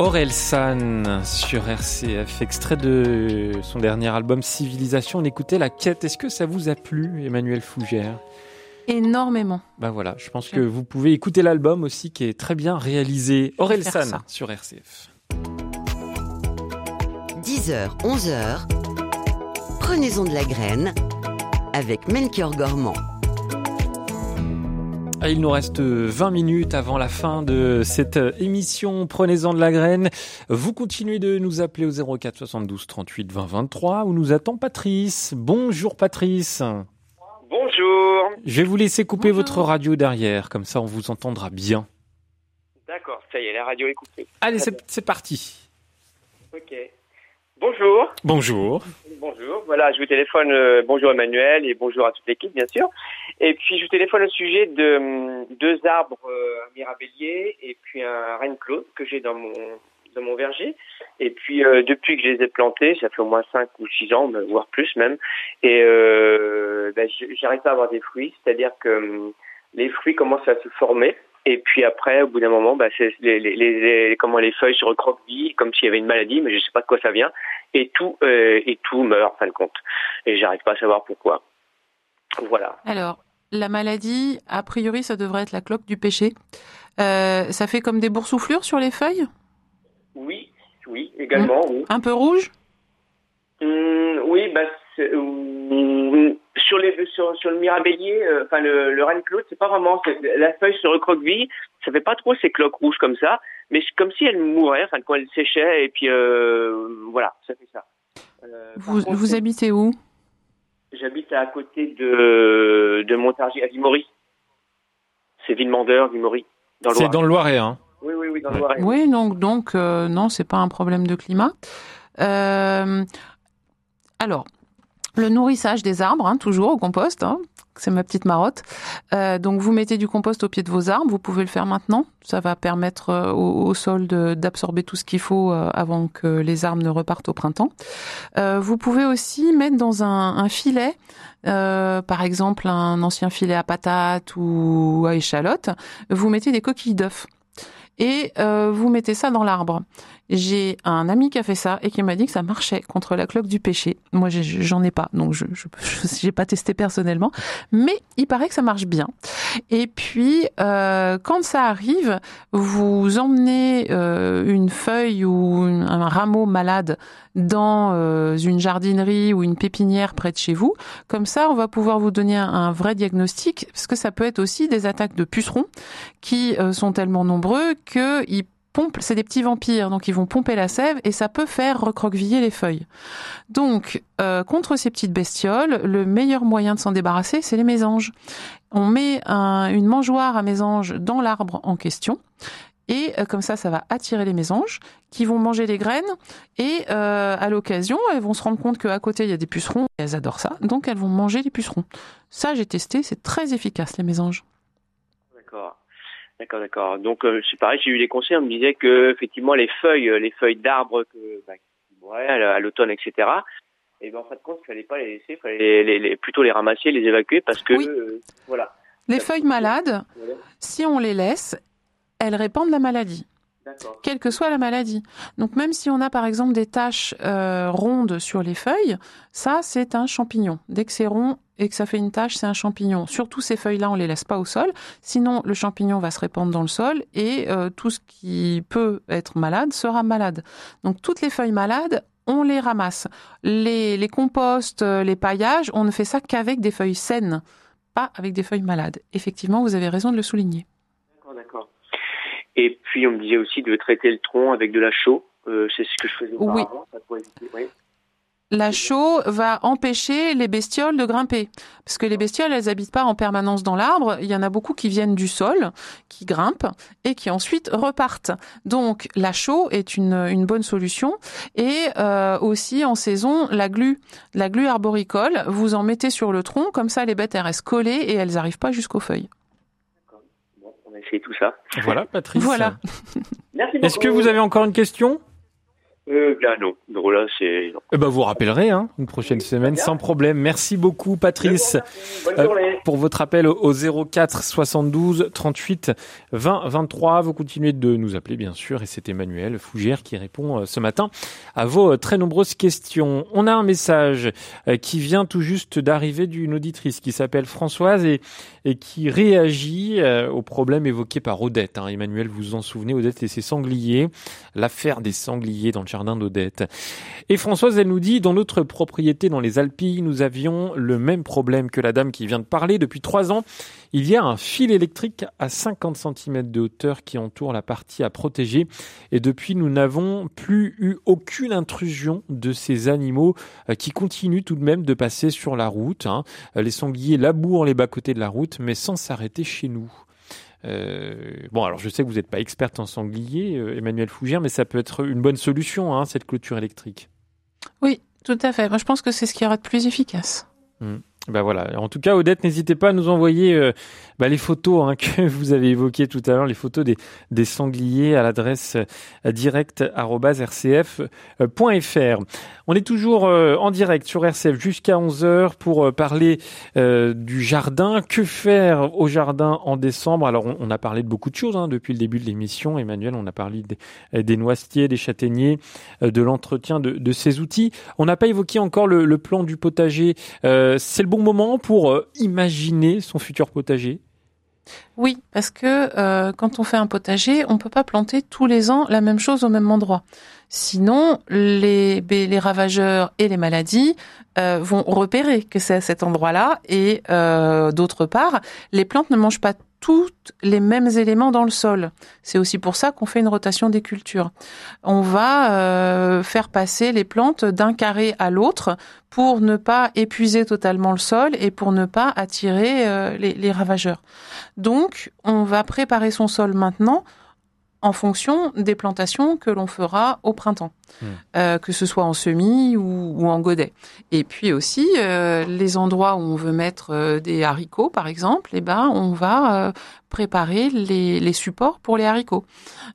Aurel San sur RCF, extrait de son dernier album Civilisation. On écoutait La Quête. Est-ce que ça vous a plu, Emmanuel Fougère? Énormément. Ben voilà, je pense que vous pouvez écouter l'album aussi qui est très bien réalisé. Aurel San ça. sur RCF. 10h, 11h, prenez-en de la graine avec Melchior Gormand. Ah, il nous reste 20 minutes avant la fin de cette émission. Prenez-en de la graine. Vous continuez de nous appeler au 04 72 38 20 23 où nous attend Patrice. Bonjour Patrice. Bonjour. Je vais vous laisser couper votre radio derrière, comme ça on vous entendra bien. D'accord, ça y est, la radio est coupée. Allez, c'est parti. Ok. Bonjour. Bonjour. Bonjour. Voilà, je vous téléphone. euh, bonjour Emmanuel et bonjour à toute l'équipe, bien sûr. Et puis je vous téléphone au sujet de hum, deux arbres, euh, un mirabellier et puis un reine Claude que j'ai dans mon dans mon verger. Et puis euh, depuis que je les ai plantés, ça fait au moins cinq ou six ans, voire plus même. Et euh, ben, j'arrive pas à avoir des fruits, c'est-à-dire que hum, les fruits commencent à se former. Et puis après, au bout d'un moment, bah, les, les, les, les- comment les feuilles se recroquevillent comme s'il y avait une maladie, mais je sais pas de quoi ça vient. Et tout euh, et tout meurt en fin de compte. Et j'arrive pas à savoir pourquoi. Voilà. Alors, la maladie, a priori, ça devrait être la cloque du péché. Euh, ça fait comme des boursouflures sur les feuilles? Oui, oui, également, oui. Un peu rouge? Hum, oui, bah, sur, les, sur, sur le mirabellier, euh, enfin le, le reine Claude, c'est pas vraiment. La feuille se recroqueville, ça fait pas trop ces cloques rouges comme ça, mais c'est comme si elle mourait, enfin quand elle séchait, et puis euh, voilà, ça fait ça. Euh, Vous, contre, vous habitez où? J'habite à côté de, de Montargis, à Vimory. C'est Villemandeur, Vimory, C'est dans le Loiret, hein. Oui, oui, oui, dans le Loiret. Oui, donc, donc euh, non, c'est pas un problème de climat. Euh, alors, le nourrissage des arbres, hein, toujours au compost, hein, c'est ma petite marotte. Euh, donc, vous mettez du compost au pied de vos arbres, vous pouvez le faire maintenant. Ça va permettre euh, au, sol d'absorber tout ce qu'il faut euh, avant que les arbres ne repartent au printemps. Euh, vous pouvez aussi mettre dans un, un filet, par exemple un ancien filet à patates ou à échalotes, vous mettez des coquilles d'œufs et euh, vous mettez ça dans l'arbre. J'ai un ami qui a fait ça et qui m'a dit que ça marchait contre la cloque du péché. Moi, j'en ai pas, donc je j'ai pas testé personnellement, mais il paraît que ça marche bien. Et puis, euh, quand ça arrive, vous emmenez euh, une feuille ou un rameau malade dans euh, une jardinerie ou une pépinière près de chez vous. Comme ça, on va pouvoir vous donner un, un vrai diagnostic, parce que ça peut être aussi des attaques de pucerons qui euh, sont tellement nombreux qu'ils pompent, c'est des petits vampires, donc ils vont pomper la sève et ça peut faire recroqueviller les feuilles. Donc, euh, contre ces petites bestioles, le meilleur moyen de s'en débarrasser, c'est les mésanges. On met un- une mangeoire à mésanges dans l'arbre en question. Et euh, comme ça, ça va attirer les mésanges qui vont manger les graines. Et euh, à l'occasion, elles vont se rendre compte qu'à côté, il y a des pucerons. Et elles adorent ça. Donc, elles vont manger les pucerons. Ça, j'ai testé. C'est très efficace, les mésanges. D'accord. D'accord, d'accord. Donc euh, c'est pareil, j'ai eu des conseils, on me disait que effectivement les feuilles, euh, les feuilles d'arbres que bah, mouraient à la- à l'automne, etc. Et ben en fin de compte, il fallait pas les laisser, il fallait les, les- les- plutôt les ramasser, les évacuer parce que euh, voilà. Les feuilles malades, si on les laisse, elles répandent la maladie. Quelle que soit la maladie. Donc même si on a par exemple des taches euh, rondes sur les feuilles, ça c'est un champignon. Dès que c'est rond et que ça fait une tache, c'est un champignon. Surtout ces feuilles-là, on les laisse pas au sol, sinon le champignon va se répandre dans le sol et euh, tout ce qui peut être malade sera malade. Donc toutes les feuilles malades, on les ramasse. Les, les composts, euh, les paillages, on ne fait ça qu'avec des feuilles saines, pas avec des feuilles malades. Effectivement, vous avez raison de le souligner. D'accord, d'accord. Et puis on me disait aussi de traiter le tronc avec de la chaux. Euh, c'est ce que je faisais Oui. ça pourrait. Oui. La chaux va empêcher les bestioles de grimper. Parce que les bestioles, elles habitent pas en permanence dans l'arbre. Il y en a beaucoup qui viennent du sol, qui grimpent et qui ensuite repartent. Donc, la chaux est une, une bonne solution. Et euh, aussi, en saison, la glu. La glu arboricole, vous en mettez sur le tronc. Comme ça, les bêtes, elles restent collées et elles n'arrivent pas jusqu'aux feuilles. Bon, on a essayé tout ça. Voilà, Patrice. Voilà. Merci Est-ce que vous avez encore une question? Euh, là, non. Donc là, c'est. Eh ben, vous rappellerez hein, une prochaine semaine sans problème. Merci beaucoup, Patrice, Bonne euh, pour votre appel au au 04 72 38 20 23. Vous continuez de nous appeler, bien sûr, et c'est Emmanuel Fougère qui répond euh, ce matin à vos très nombreuses questions. On a un message qui vient tout juste d'arriver d'une auditrice qui s'appelle Françoise et, et qui réagit au problème évoqué par Odette. hein. Emmanuel, vous vous en souvenez, Odette et ses sangliers, l'affaire des sangliers dans le Et Françoise, elle nous dit, dans notre propriété dans les Alpilles, nous avions le même problème que la dame qui vient de parler. Depuis trois ans, il y a un fil électrique à 50 cm de hauteur qui entoure la partie à protéger. Et depuis, nous n'avons plus eu aucune intrusion de ces animaux euh, qui continuent tout de même de passer sur la route. hein. Les sangliers labourent les bas-côtés de la route, mais sans s'arrêter chez nous. Bon, alors je sais que vous n'êtes pas experte en sanglier, Emmanuel Fougère, mais ça peut être une bonne solution, hein, cette clôture électrique. Oui, tout à fait. Moi, je pense que c'est ce qui aura de plus efficace. Mmh. Ben voilà. En tout cas, Odette, n'hésitez pas à nous envoyer euh, bah, les photos hein, que vous avez évoquées tout à l'heure, les photos des, des sangliers à l'adresse euh, direct@rcf.fr. On est toujours euh, en direct sur RCF jusqu'à 11h pour parler du jardin. Que faire au jardin en décembre? Alors, on, a parlé de beaucoup de choses hein, depuis le début de l'émission. Emmanuel, on a parlé des, des noisetiers, des châtaigniers, de l'entretien de, de, ces outils. On n'a pas évoqué encore le, le plan du potager. C'est le bon moment pour euh, imaginer son futur potager? Oui, parce que euh, quand on fait un potager, on peut pas planter tous les ans la même chose au même endroit. Sinon, les, les ravageurs et les maladies euh, vont repérer que c'est à cet endroit-là. Et d'autre part, les plantes ne mangent pas tous les mêmes éléments dans le sol. C'est aussi pour ça qu'on fait une rotation des cultures. On va euh, faire passer les plantes d'un carré à l'autre pour ne pas épuiser totalement le sol et pour ne pas attirer euh, les, les ravageurs. Donc, on va préparer son sol maintenant en fonction des plantations que l'on fera au printemps, hmm. euh, que ce soit en semis ou, en godet. Et puis aussi euh, les endroits où on veut mettre euh, des haricots, par exemple, eh ben on va préparer les, les, supports pour les haricots.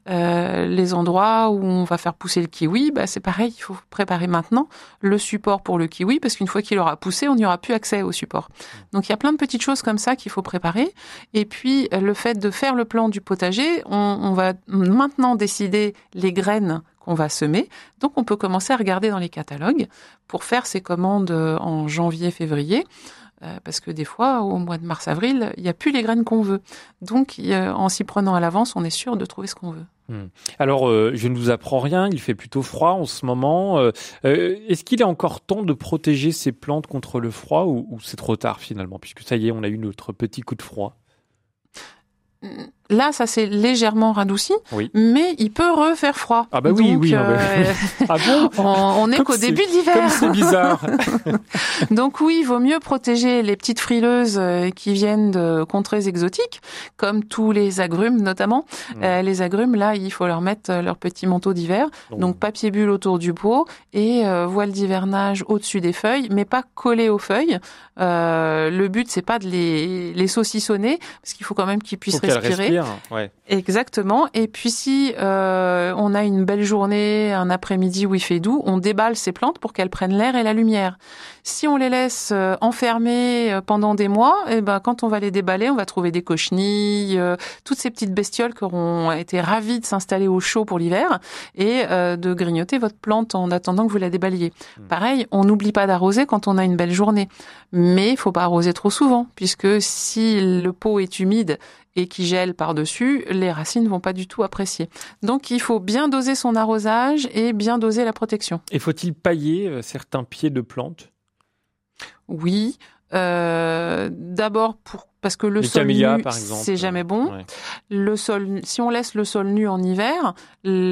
Les endroits où on va faire pousser le kiwi, bah c'est pareil, il faut préparer maintenant le support pour le kiwi parce qu'une fois qu'il aura poussé, on n'y aura plus accès au support. Donc il y a plein de petites choses comme ça qu'il faut préparer. Et puis le fait de faire le plan du potager, on, on va maintenant décider les graines qu'on va semer. Donc on peut commencer à regarder dans les catalogues pour faire ses commandes en janvier-février. Euh, parce que des fois, au mois de mars-avril, il n'y a plus les graines qu'on veut. Donc, en s'y prenant à l'avance, on est sûr de trouver ce qu'on veut. Hmm. Alors, euh, je ne vous apprends rien, il fait plutôt froid en ce moment. Euh, est-ce qu'il est encore temps de protéger ces plantes contre le froid ou, ou c'est trop tard finalement, puisque ça y est, on a eu notre petit coup de froid Là, ça s'est légèrement radouci, mais il peut refaire froid. Ah bah oui, oui. Euh, ah bon on, est qu'au début d'hiver. C'est bizarre. Donc oui, il vaut mieux protéger les petites frileuses euh, qui viennent de contrées exotiques, comme tous les agrumes notamment. Mm. Euh, les agrumes, là, il faut leur mettre leur petit manteau d'hiver. Donc papier bulle autour du pot et voile d'hivernage au-dessus des feuilles, mais pas collé aux feuilles. le but, c'est pas de les, les saucissonner, parce qu'il faut quand même qu'ils puissent respirer. Exactement. Et puis si euh, on a une belle journée, un après-midi où il fait doux, on déballe ces plantes pour qu'elles prennent l'air et la lumière. Si on les laisse euh, enfermées euh, pendant des mois, et eh ben quand on va les déballer, on va trouver des cochenilles, toutes ces petites bestioles qui auront été ravies de s'installer au chaud pour l'hiver et de grignoter votre plante en attendant que vous la déballiez. Hmm. Pareil, on n'oublie pas d'arroser quand on a une belle journée, mais il faut pas arroser trop souvent puisque si le pot est humide et qui gèle par-dessus, les racines vont pas du tout apprécier. Donc il faut bien doser son arrosage et bien doser la protection. Et faut-il pailler euh, certains pieds de plantes Oui. Euh, D'abord pour parce que le sol nu, c'est jamais bon. Le sol, si on laisse le sol nu en hiver,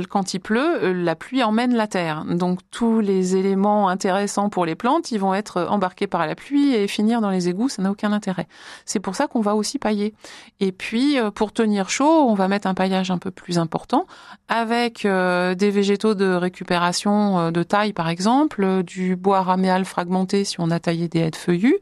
quand il pleut, euh, la pluie emmène la terre. Donc tous les éléments intéressants pour les plantes, ils vont être embarqués par la pluie et finir dans les égouts, ça n'a aucun intérêt. C'est pour ça qu'on va aussi pailler. Et puis euh, pour tenir chaud, on va mettre un paillage un peu plus important avec euh, des végétaux de récupération de taille par exemple, du bois raméal fragmenté si on a taillé des haies feuillues,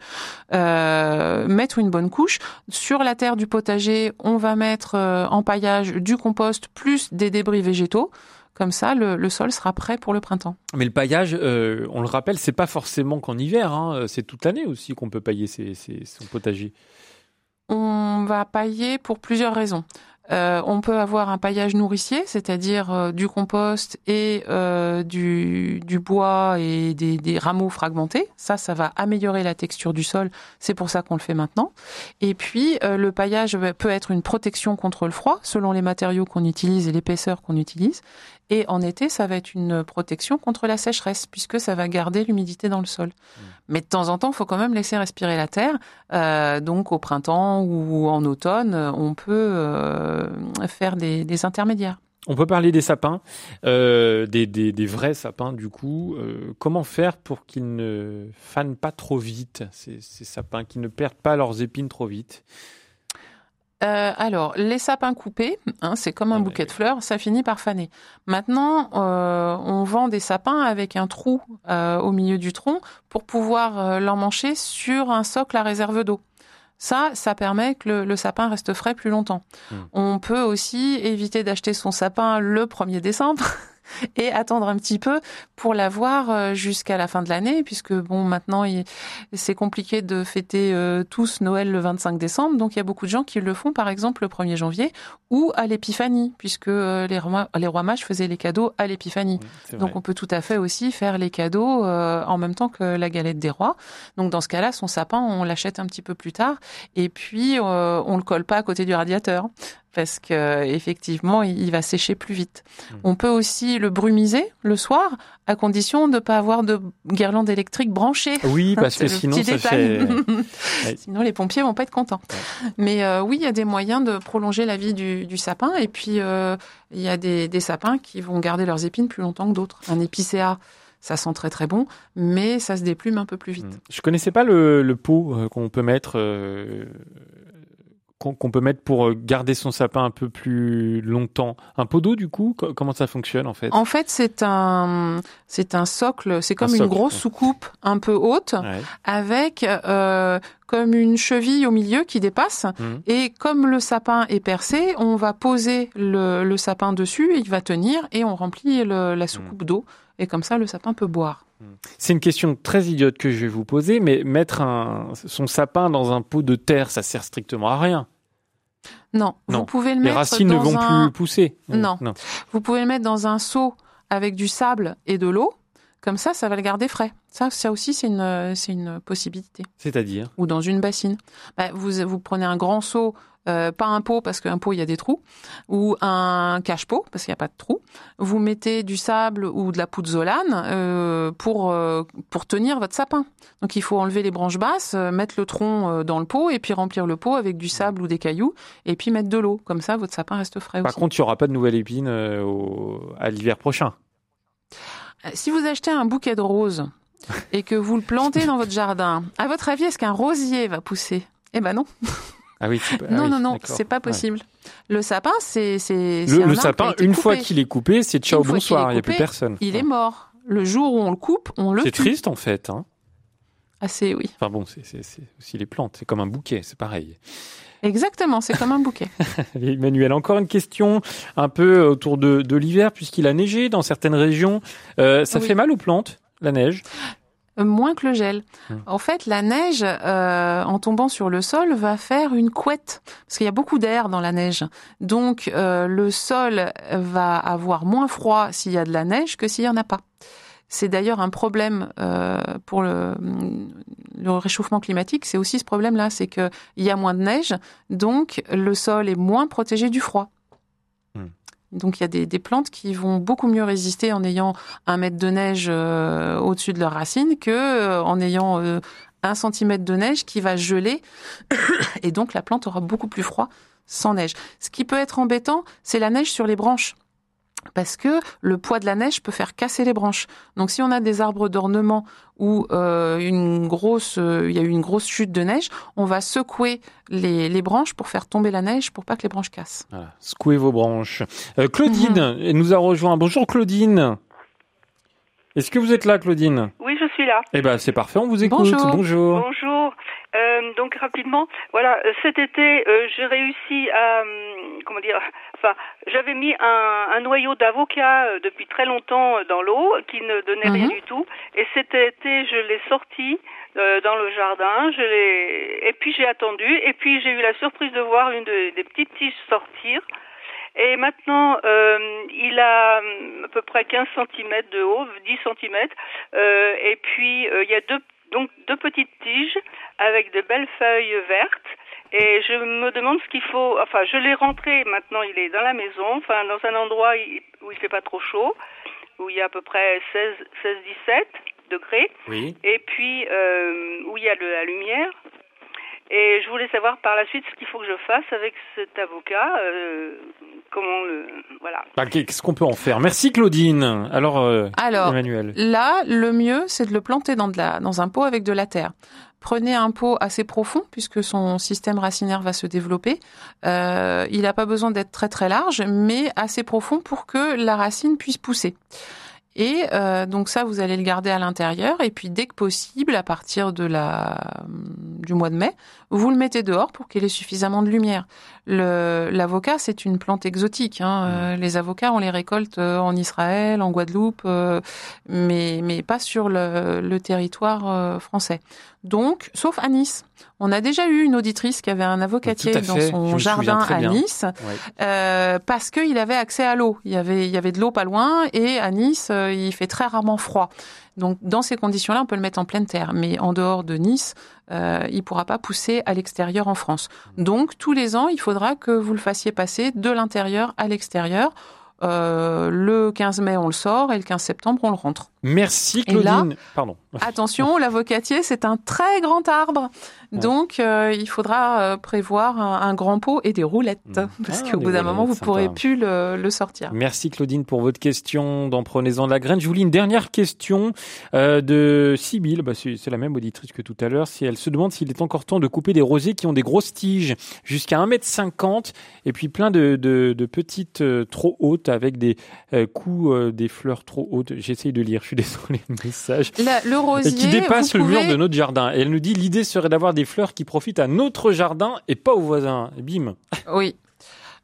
mettre une bonne couche sur la terre du potager, on va mettre euh, en paillage du compost plus des débris végétaux. Comme ça, le, sol sera prêt pour le printemps. Mais le paillage, euh, on le rappelle, c'est pas forcément qu'en hiver. Hein. c'est toute l'année aussi qu'on peut pailler son potager. On va pailler pour plusieurs raisons. Euh, on peut avoir un paillage nourricier, c'est-à-dire euh, du compost et euh, du, bois et des, rameaux fragmentés. Ça, ça va améliorer la texture du sol. C'est pour ça qu'on le fait maintenant. Et puis, le paillage peut être une protection contre le froid, selon les matériaux qu'on utilise et l'épaisseur qu'on utilise. Et en été, ça va être une protection contre la sécheresse, puisque ça va garder l'humidité dans le sol. Mmh. Mais de temps en temps, il faut quand même laisser respirer la terre. Euh, donc au printemps ou en automne, on peut euh, faire des, intermédiaires. On peut parler des sapins, euh, des, vrais sapins du coup. comment faire pour qu'ils ne fanent pas trop vite, ces, ces sapins, qu'ils ne perdent pas leurs épines trop vite? Euh, alors, les sapins coupés, hein, c'est comme un bouquet de fleurs, ça finit par faner. Maintenant, euh, on vend des sapins avec un trou euh, au milieu du tronc pour pouvoir l'emmancher sur un socle à réserve d'eau. Ça, ça permet que le, le sapin reste frais plus longtemps. On peut aussi éviter d'acheter son sapin le 1er décembre et attendre un petit peu pour l'avoir euh, jusqu'à la fin de l'année, puisque bon, maintenant, c'est compliqué de fêter euh, tous Noël le 25 décembre, donc il y a beaucoup de gens qui le font, par exemple, le 1er janvier ou à l'épiphanie, puisque euh, les rois, les rois mages faisaient les cadeaux à l'épiphanie. donc on peut tout à fait aussi faire les cadeaux euh, en même temps que la galette des rois. Donc dans ce cas-là, son sapin, on l'achète un petit peu plus tard, et puis on le colle pas à côté du radiateur parce que effectivement, il va sécher plus vite. Hmm. On peut aussi le brumiser le soir, à condition de ne pas avoir de guirlande électrique branchée. Oui, parce que sinon, ça fait-. Sinon, les pompiers vont pas être contents. Mais euh, oui, il y a des moyens de prolonger la vie du, du sapin. Et puis, euh, il y a des, des sapins qui vont garder leurs épines plus longtemps que d'autres. Un épicéa, ça sent très très bon, mais ça se déplume un peu plus vite. Je connaissais pas le, le pot euh, qu'on peut mettre euh, qu'on peut mettre pour euh, garder son sapin un peu plus longtemps. Un pot d'eau du coup, Co- comment ça fonctionne en fait? En fait, c'est un, c'est un socle, c'est comme Un une socle, grosse soucoupe un peu haute, Ouais. avec euh, comme une cheville au milieu qui dépasse. Mhm. Et comme le sapin est percé, on va poser le, le sapin dessus, il va tenir, et on remplit le- la soucoupe d'eau. Et comme ça, le sapin peut boire. C'est une question très idiote que je vais vous poser, mais mettre un, son sapin dans un pot de terre, ça sert strictement à rien. Non, Non. vous pouvez le Les mettre racines ne dans vont un... plus pousser. Non. non. Vous pouvez le mettre dans un seau avec du sable et de l'eau. Comme ça, ça va le garder frais. Ça, ça aussi, c'est une, c'est une possibilité. C'est-à-dire? Ou dans une bassine. Bah, vous, vous prenez un grand seau, euh, pas un pot parce qu'un pot il y a des trous, ou un cache-pot parce qu'il n'y a pas de trous. Vous mettez du sable ou de la pouzzolane euh, pour euh, pour tenir votre sapin. Donc il faut enlever les branches basses, mettre le tronc dans le pot et puis remplir le pot avec du sable ou des cailloux et puis mettre de l'eau. Comme ça, votre sapin reste frais Par aussi. contre, il n'y aura pas de nouvelle épine euh, au- à l'hiver prochain. Si vous achetez un bouquet de roses et que vous le plantez dans votre jardin, à votre avis, est-ce qu'un rosier va pousser? Eh ben non. Ah oui, ah non, oui, non, non, c'est pas Ouais. possible. Le sapin, c'est Le, un le sapin, une fois qu'il est coupé, c'est ciao bonsoir, il n'y a plus personne. Il est mort. Le jour où on le coupe, on le C'est triste en fait. Hein. Ah, c'est oui. Enfin bon, c'est aussi les plantes, c'est comme un bouquet, c'est pareil. Exactement, c'est comme un bouquet. Emmanuel, encore une question un peu autour de, de l'hiver, puisqu'il a neigé dans certaines régions. Euh, ça Oui. fait mal aux plantes, la neige? Euh, Moins que le gel. Hmm. En fait, la neige, euh, en tombant sur le sol, va faire une couette, parce qu'il y a beaucoup d'air dans la neige. Donc, euh, le sol va avoir moins froid s'il y a de la neige que s'il y en a pas. C'est d'ailleurs un problème euh, pour le, le réchauffement climatique. C'est aussi ce problème-là, c'est que il y a moins de neige, donc le sol est moins protégé du froid. Donc il y a des, plantes qui vont beaucoup mieux résister en ayant un mètre de neige euh, au-dessus de leurs racines que euh, en ayant euh, un centimètre de neige qui va geler et donc la plante aura beaucoup plus froid sans neige. Ce qui peut être embêtant, c'est la neige sur les branches. Parce que le poids de la neige peut faire casser les branches. Donc, si on a des arbres d'ornement où euh, une grosse, euh, il y a eu une grosse chute de neige, on va secouer les, les branches pour faire tomber la neige pour pas que les branches cassent. Voilà, secouez vos branches. Euh, Claudine elle nous a rejoint. Bonjour Claudine. Est-ce que vous êtes là, Claudine? Oui, je suis là. Eh ben, c'est parfait, on vous écoute. Bonjour. Bonjour. Bonjour. Euh, donc rapidement, voilà, euh, cet été, euh, j'ai réussi à, comment dire, enfin, j'avais mis un, un noyau d'avocat euh, depuis très longtemps euh, dans l'eau qui ne donnait rien Mhm. du tout, et cet été, je l'ai sorti euh, dans le jardin, je l'ai, et puis j'ai attendu, et puis j'ai eu la surprise de voir une de- des petites tiges sortir. Et maintenant, euh, il a hum, à peu près 15 cm de haut, 10 cm, euh, et puis euh, il y a deux, donc deux petites tiges avec de belles feuilles vertes. Et je me demande ce qu'il faut. Enfin, je l'ai rentré. Maintenant, il est dans la maison, enfin dans un endroit où il fait pas trop chaud, où il y a à peu près 16, 16 17 degrés. Oui. Et puis euh, où il y a de la lumière. Et je voulais savoir par la suite ce qu'il faut que je fasse avec cet avocat. euh, comment le voilà. Bah, Qu'est-ce qu'on peut en faire? Merci Claudine. Alors, euh, Alors, Emmanuel. là, le mieux, c'est de le planter dans, de la, dans un pot avec de la terre. Prenez un pot assez profond puisque son système racinaire va se développer. Euh, il n'a pas besoin d'être très très large, mais assez profond pour que la racine puisse pousser. Et euh, donc ça, vous allez le garder à l'intérieur. Et puis dès que possible, à partir de la du mois de mai, vous le mettez dehors pour qu'il ait suffisamment de lumière. L'avocat, c'est une plante exotique. Hein. Euh, Les avocats, on les récolte euh, en Israël, en Guadeloupe, mais mais pas sur le, le territoire français. Donc, sauf à Nice. On a déjà eu une auditrice qui avait un avocatier dans son jardin à. Nice Ouais. euh, parce qu'il avait accès à l'eau. Il y avait, il y avait de l'eau pas loin et à Nice, euh, il fait très rarement froid. Donc dans ces conditions-là, on peut le mettre en pleine terre. Mais en dehors de Nice, euh, il pourra pas pousser à l'extérieur en France. Donc tous les ans, il faudra que vous le fassiez passer de l'intérieur à l'extérieur. Euh, le 15 mai, on le sort et le 15 septembre, on le rentre. Merci Et là- Claudine. Pardon. Attention, l'avocatier, c'est un très grand arbre. Donc, euh, il faudra euh, prévoir un, un grand pot et des roulettes. Parce Ah, qu'au bout d'un moment, vous roulettes, pourrez plus le, le sortir. Merci Claudine pour votre question dans Prenez-en de la graine. Je vous lis une dernière question euh, de Sybille. Bah, c'est la même auditrice que tout à l'heure. Si elle se demande s'il est encore temps de couper des rosiers qui ont des grosses tiges jusqu'à 1m50 et puis plein de, de, de petites euh, trop hautes avec des coups des fleurs trop hautes. J'essaye de lire, je suis désolé, le message. La- le rosier, qui dépasse le mur de notre jardin. Et elle nous dit l'idée serait d'avoir des fleurs qui profitent à notre jardin et pas aux voisins. Bim. Oui.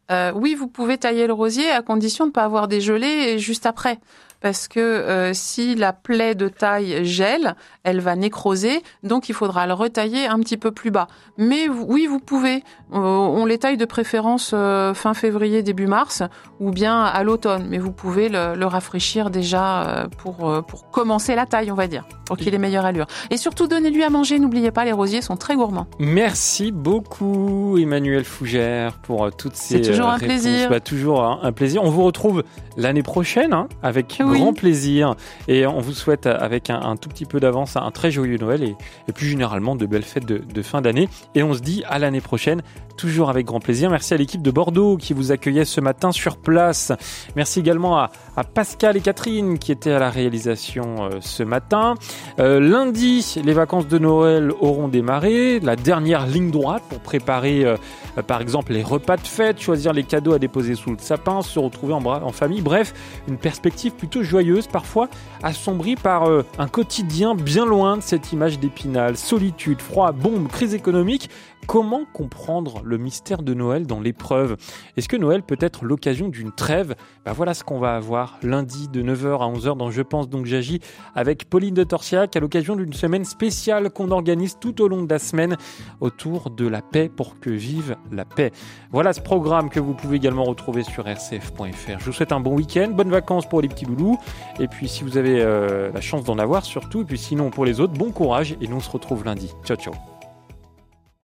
Euh, oui, vous pouvez tailler le rosier à condition de ne pas avoir des gelées juste après. Parce que euh, si la plaie de taille gèle, elle va nécroser, donc il faudra le retailler un petit peu plus bas. Mais oui, vous pouvez. Euh, on les taille de préférence euh, fin février, début mars, ou bien à l'automne. Mais vous pouvez le, le rafraîchir déjà pour, pour commencer la taille, on va dire, pour qu'il ait meilleure allure. Et surtout, donnez-lui à manger. N'oubliez pas, les rosiers sont très gourmands. Merci beaucoup Emmanuel Fougère pour toutes ces C'est toujours un réponses. plaisir. Bah, toujours un, plaisir. On vous retrouve l'année prochaine hein, avec grand plaisir. Et on vous souhaite avec un, un tout petit peu d'avance un très joyeux Noël et, et plus généralement de belles fêtes de, de fin d'année. Et on se dit à l'année prochaine toujours avec grand plaisir. Merci à l'équipe de Bordeaux qui vous accueillait ce matin sur place. Merci également à, Pascal et Catherine qui étaient à la réalisation euh, ce matin. Euh, lundi, les vacances de Noël auront démarré. La dernière ligne droite pour préparer, euh, par exemple, les repas de fête, choisir les cadeaux à déposer sous le sapin, se retrouver en, en famille. Bref, une perspective plutôt joyeuse, parfois assombrie par un quotidien bien loin de cette image d'épinal. Solitude, froid, bombe, crise économique. Comment comprendre le mystère de Noël dans l'épreuve? Est-ce que Noël peut être l'occasion d'une trêve? Ben Voilà ce qu'on va avoir lundi de 9h à 11h dans Je pense donc j'agis avec Pauline de Torsiac à l'occasion d'une semaine spéciale qu'on organise tout au long de la semaine autour de la paix pour que vive la paix. Voilà ce programme que vous pouvez également retrouver sur rcf.fr. Je vous souhaite un bon week-end, bonnes vacances pour les petits loulous et puis si vous avez euh, la chance d'en avoir surtout et puis sinon pour les autres, bon courage et nous on se retrouve lundi. Ciao ciao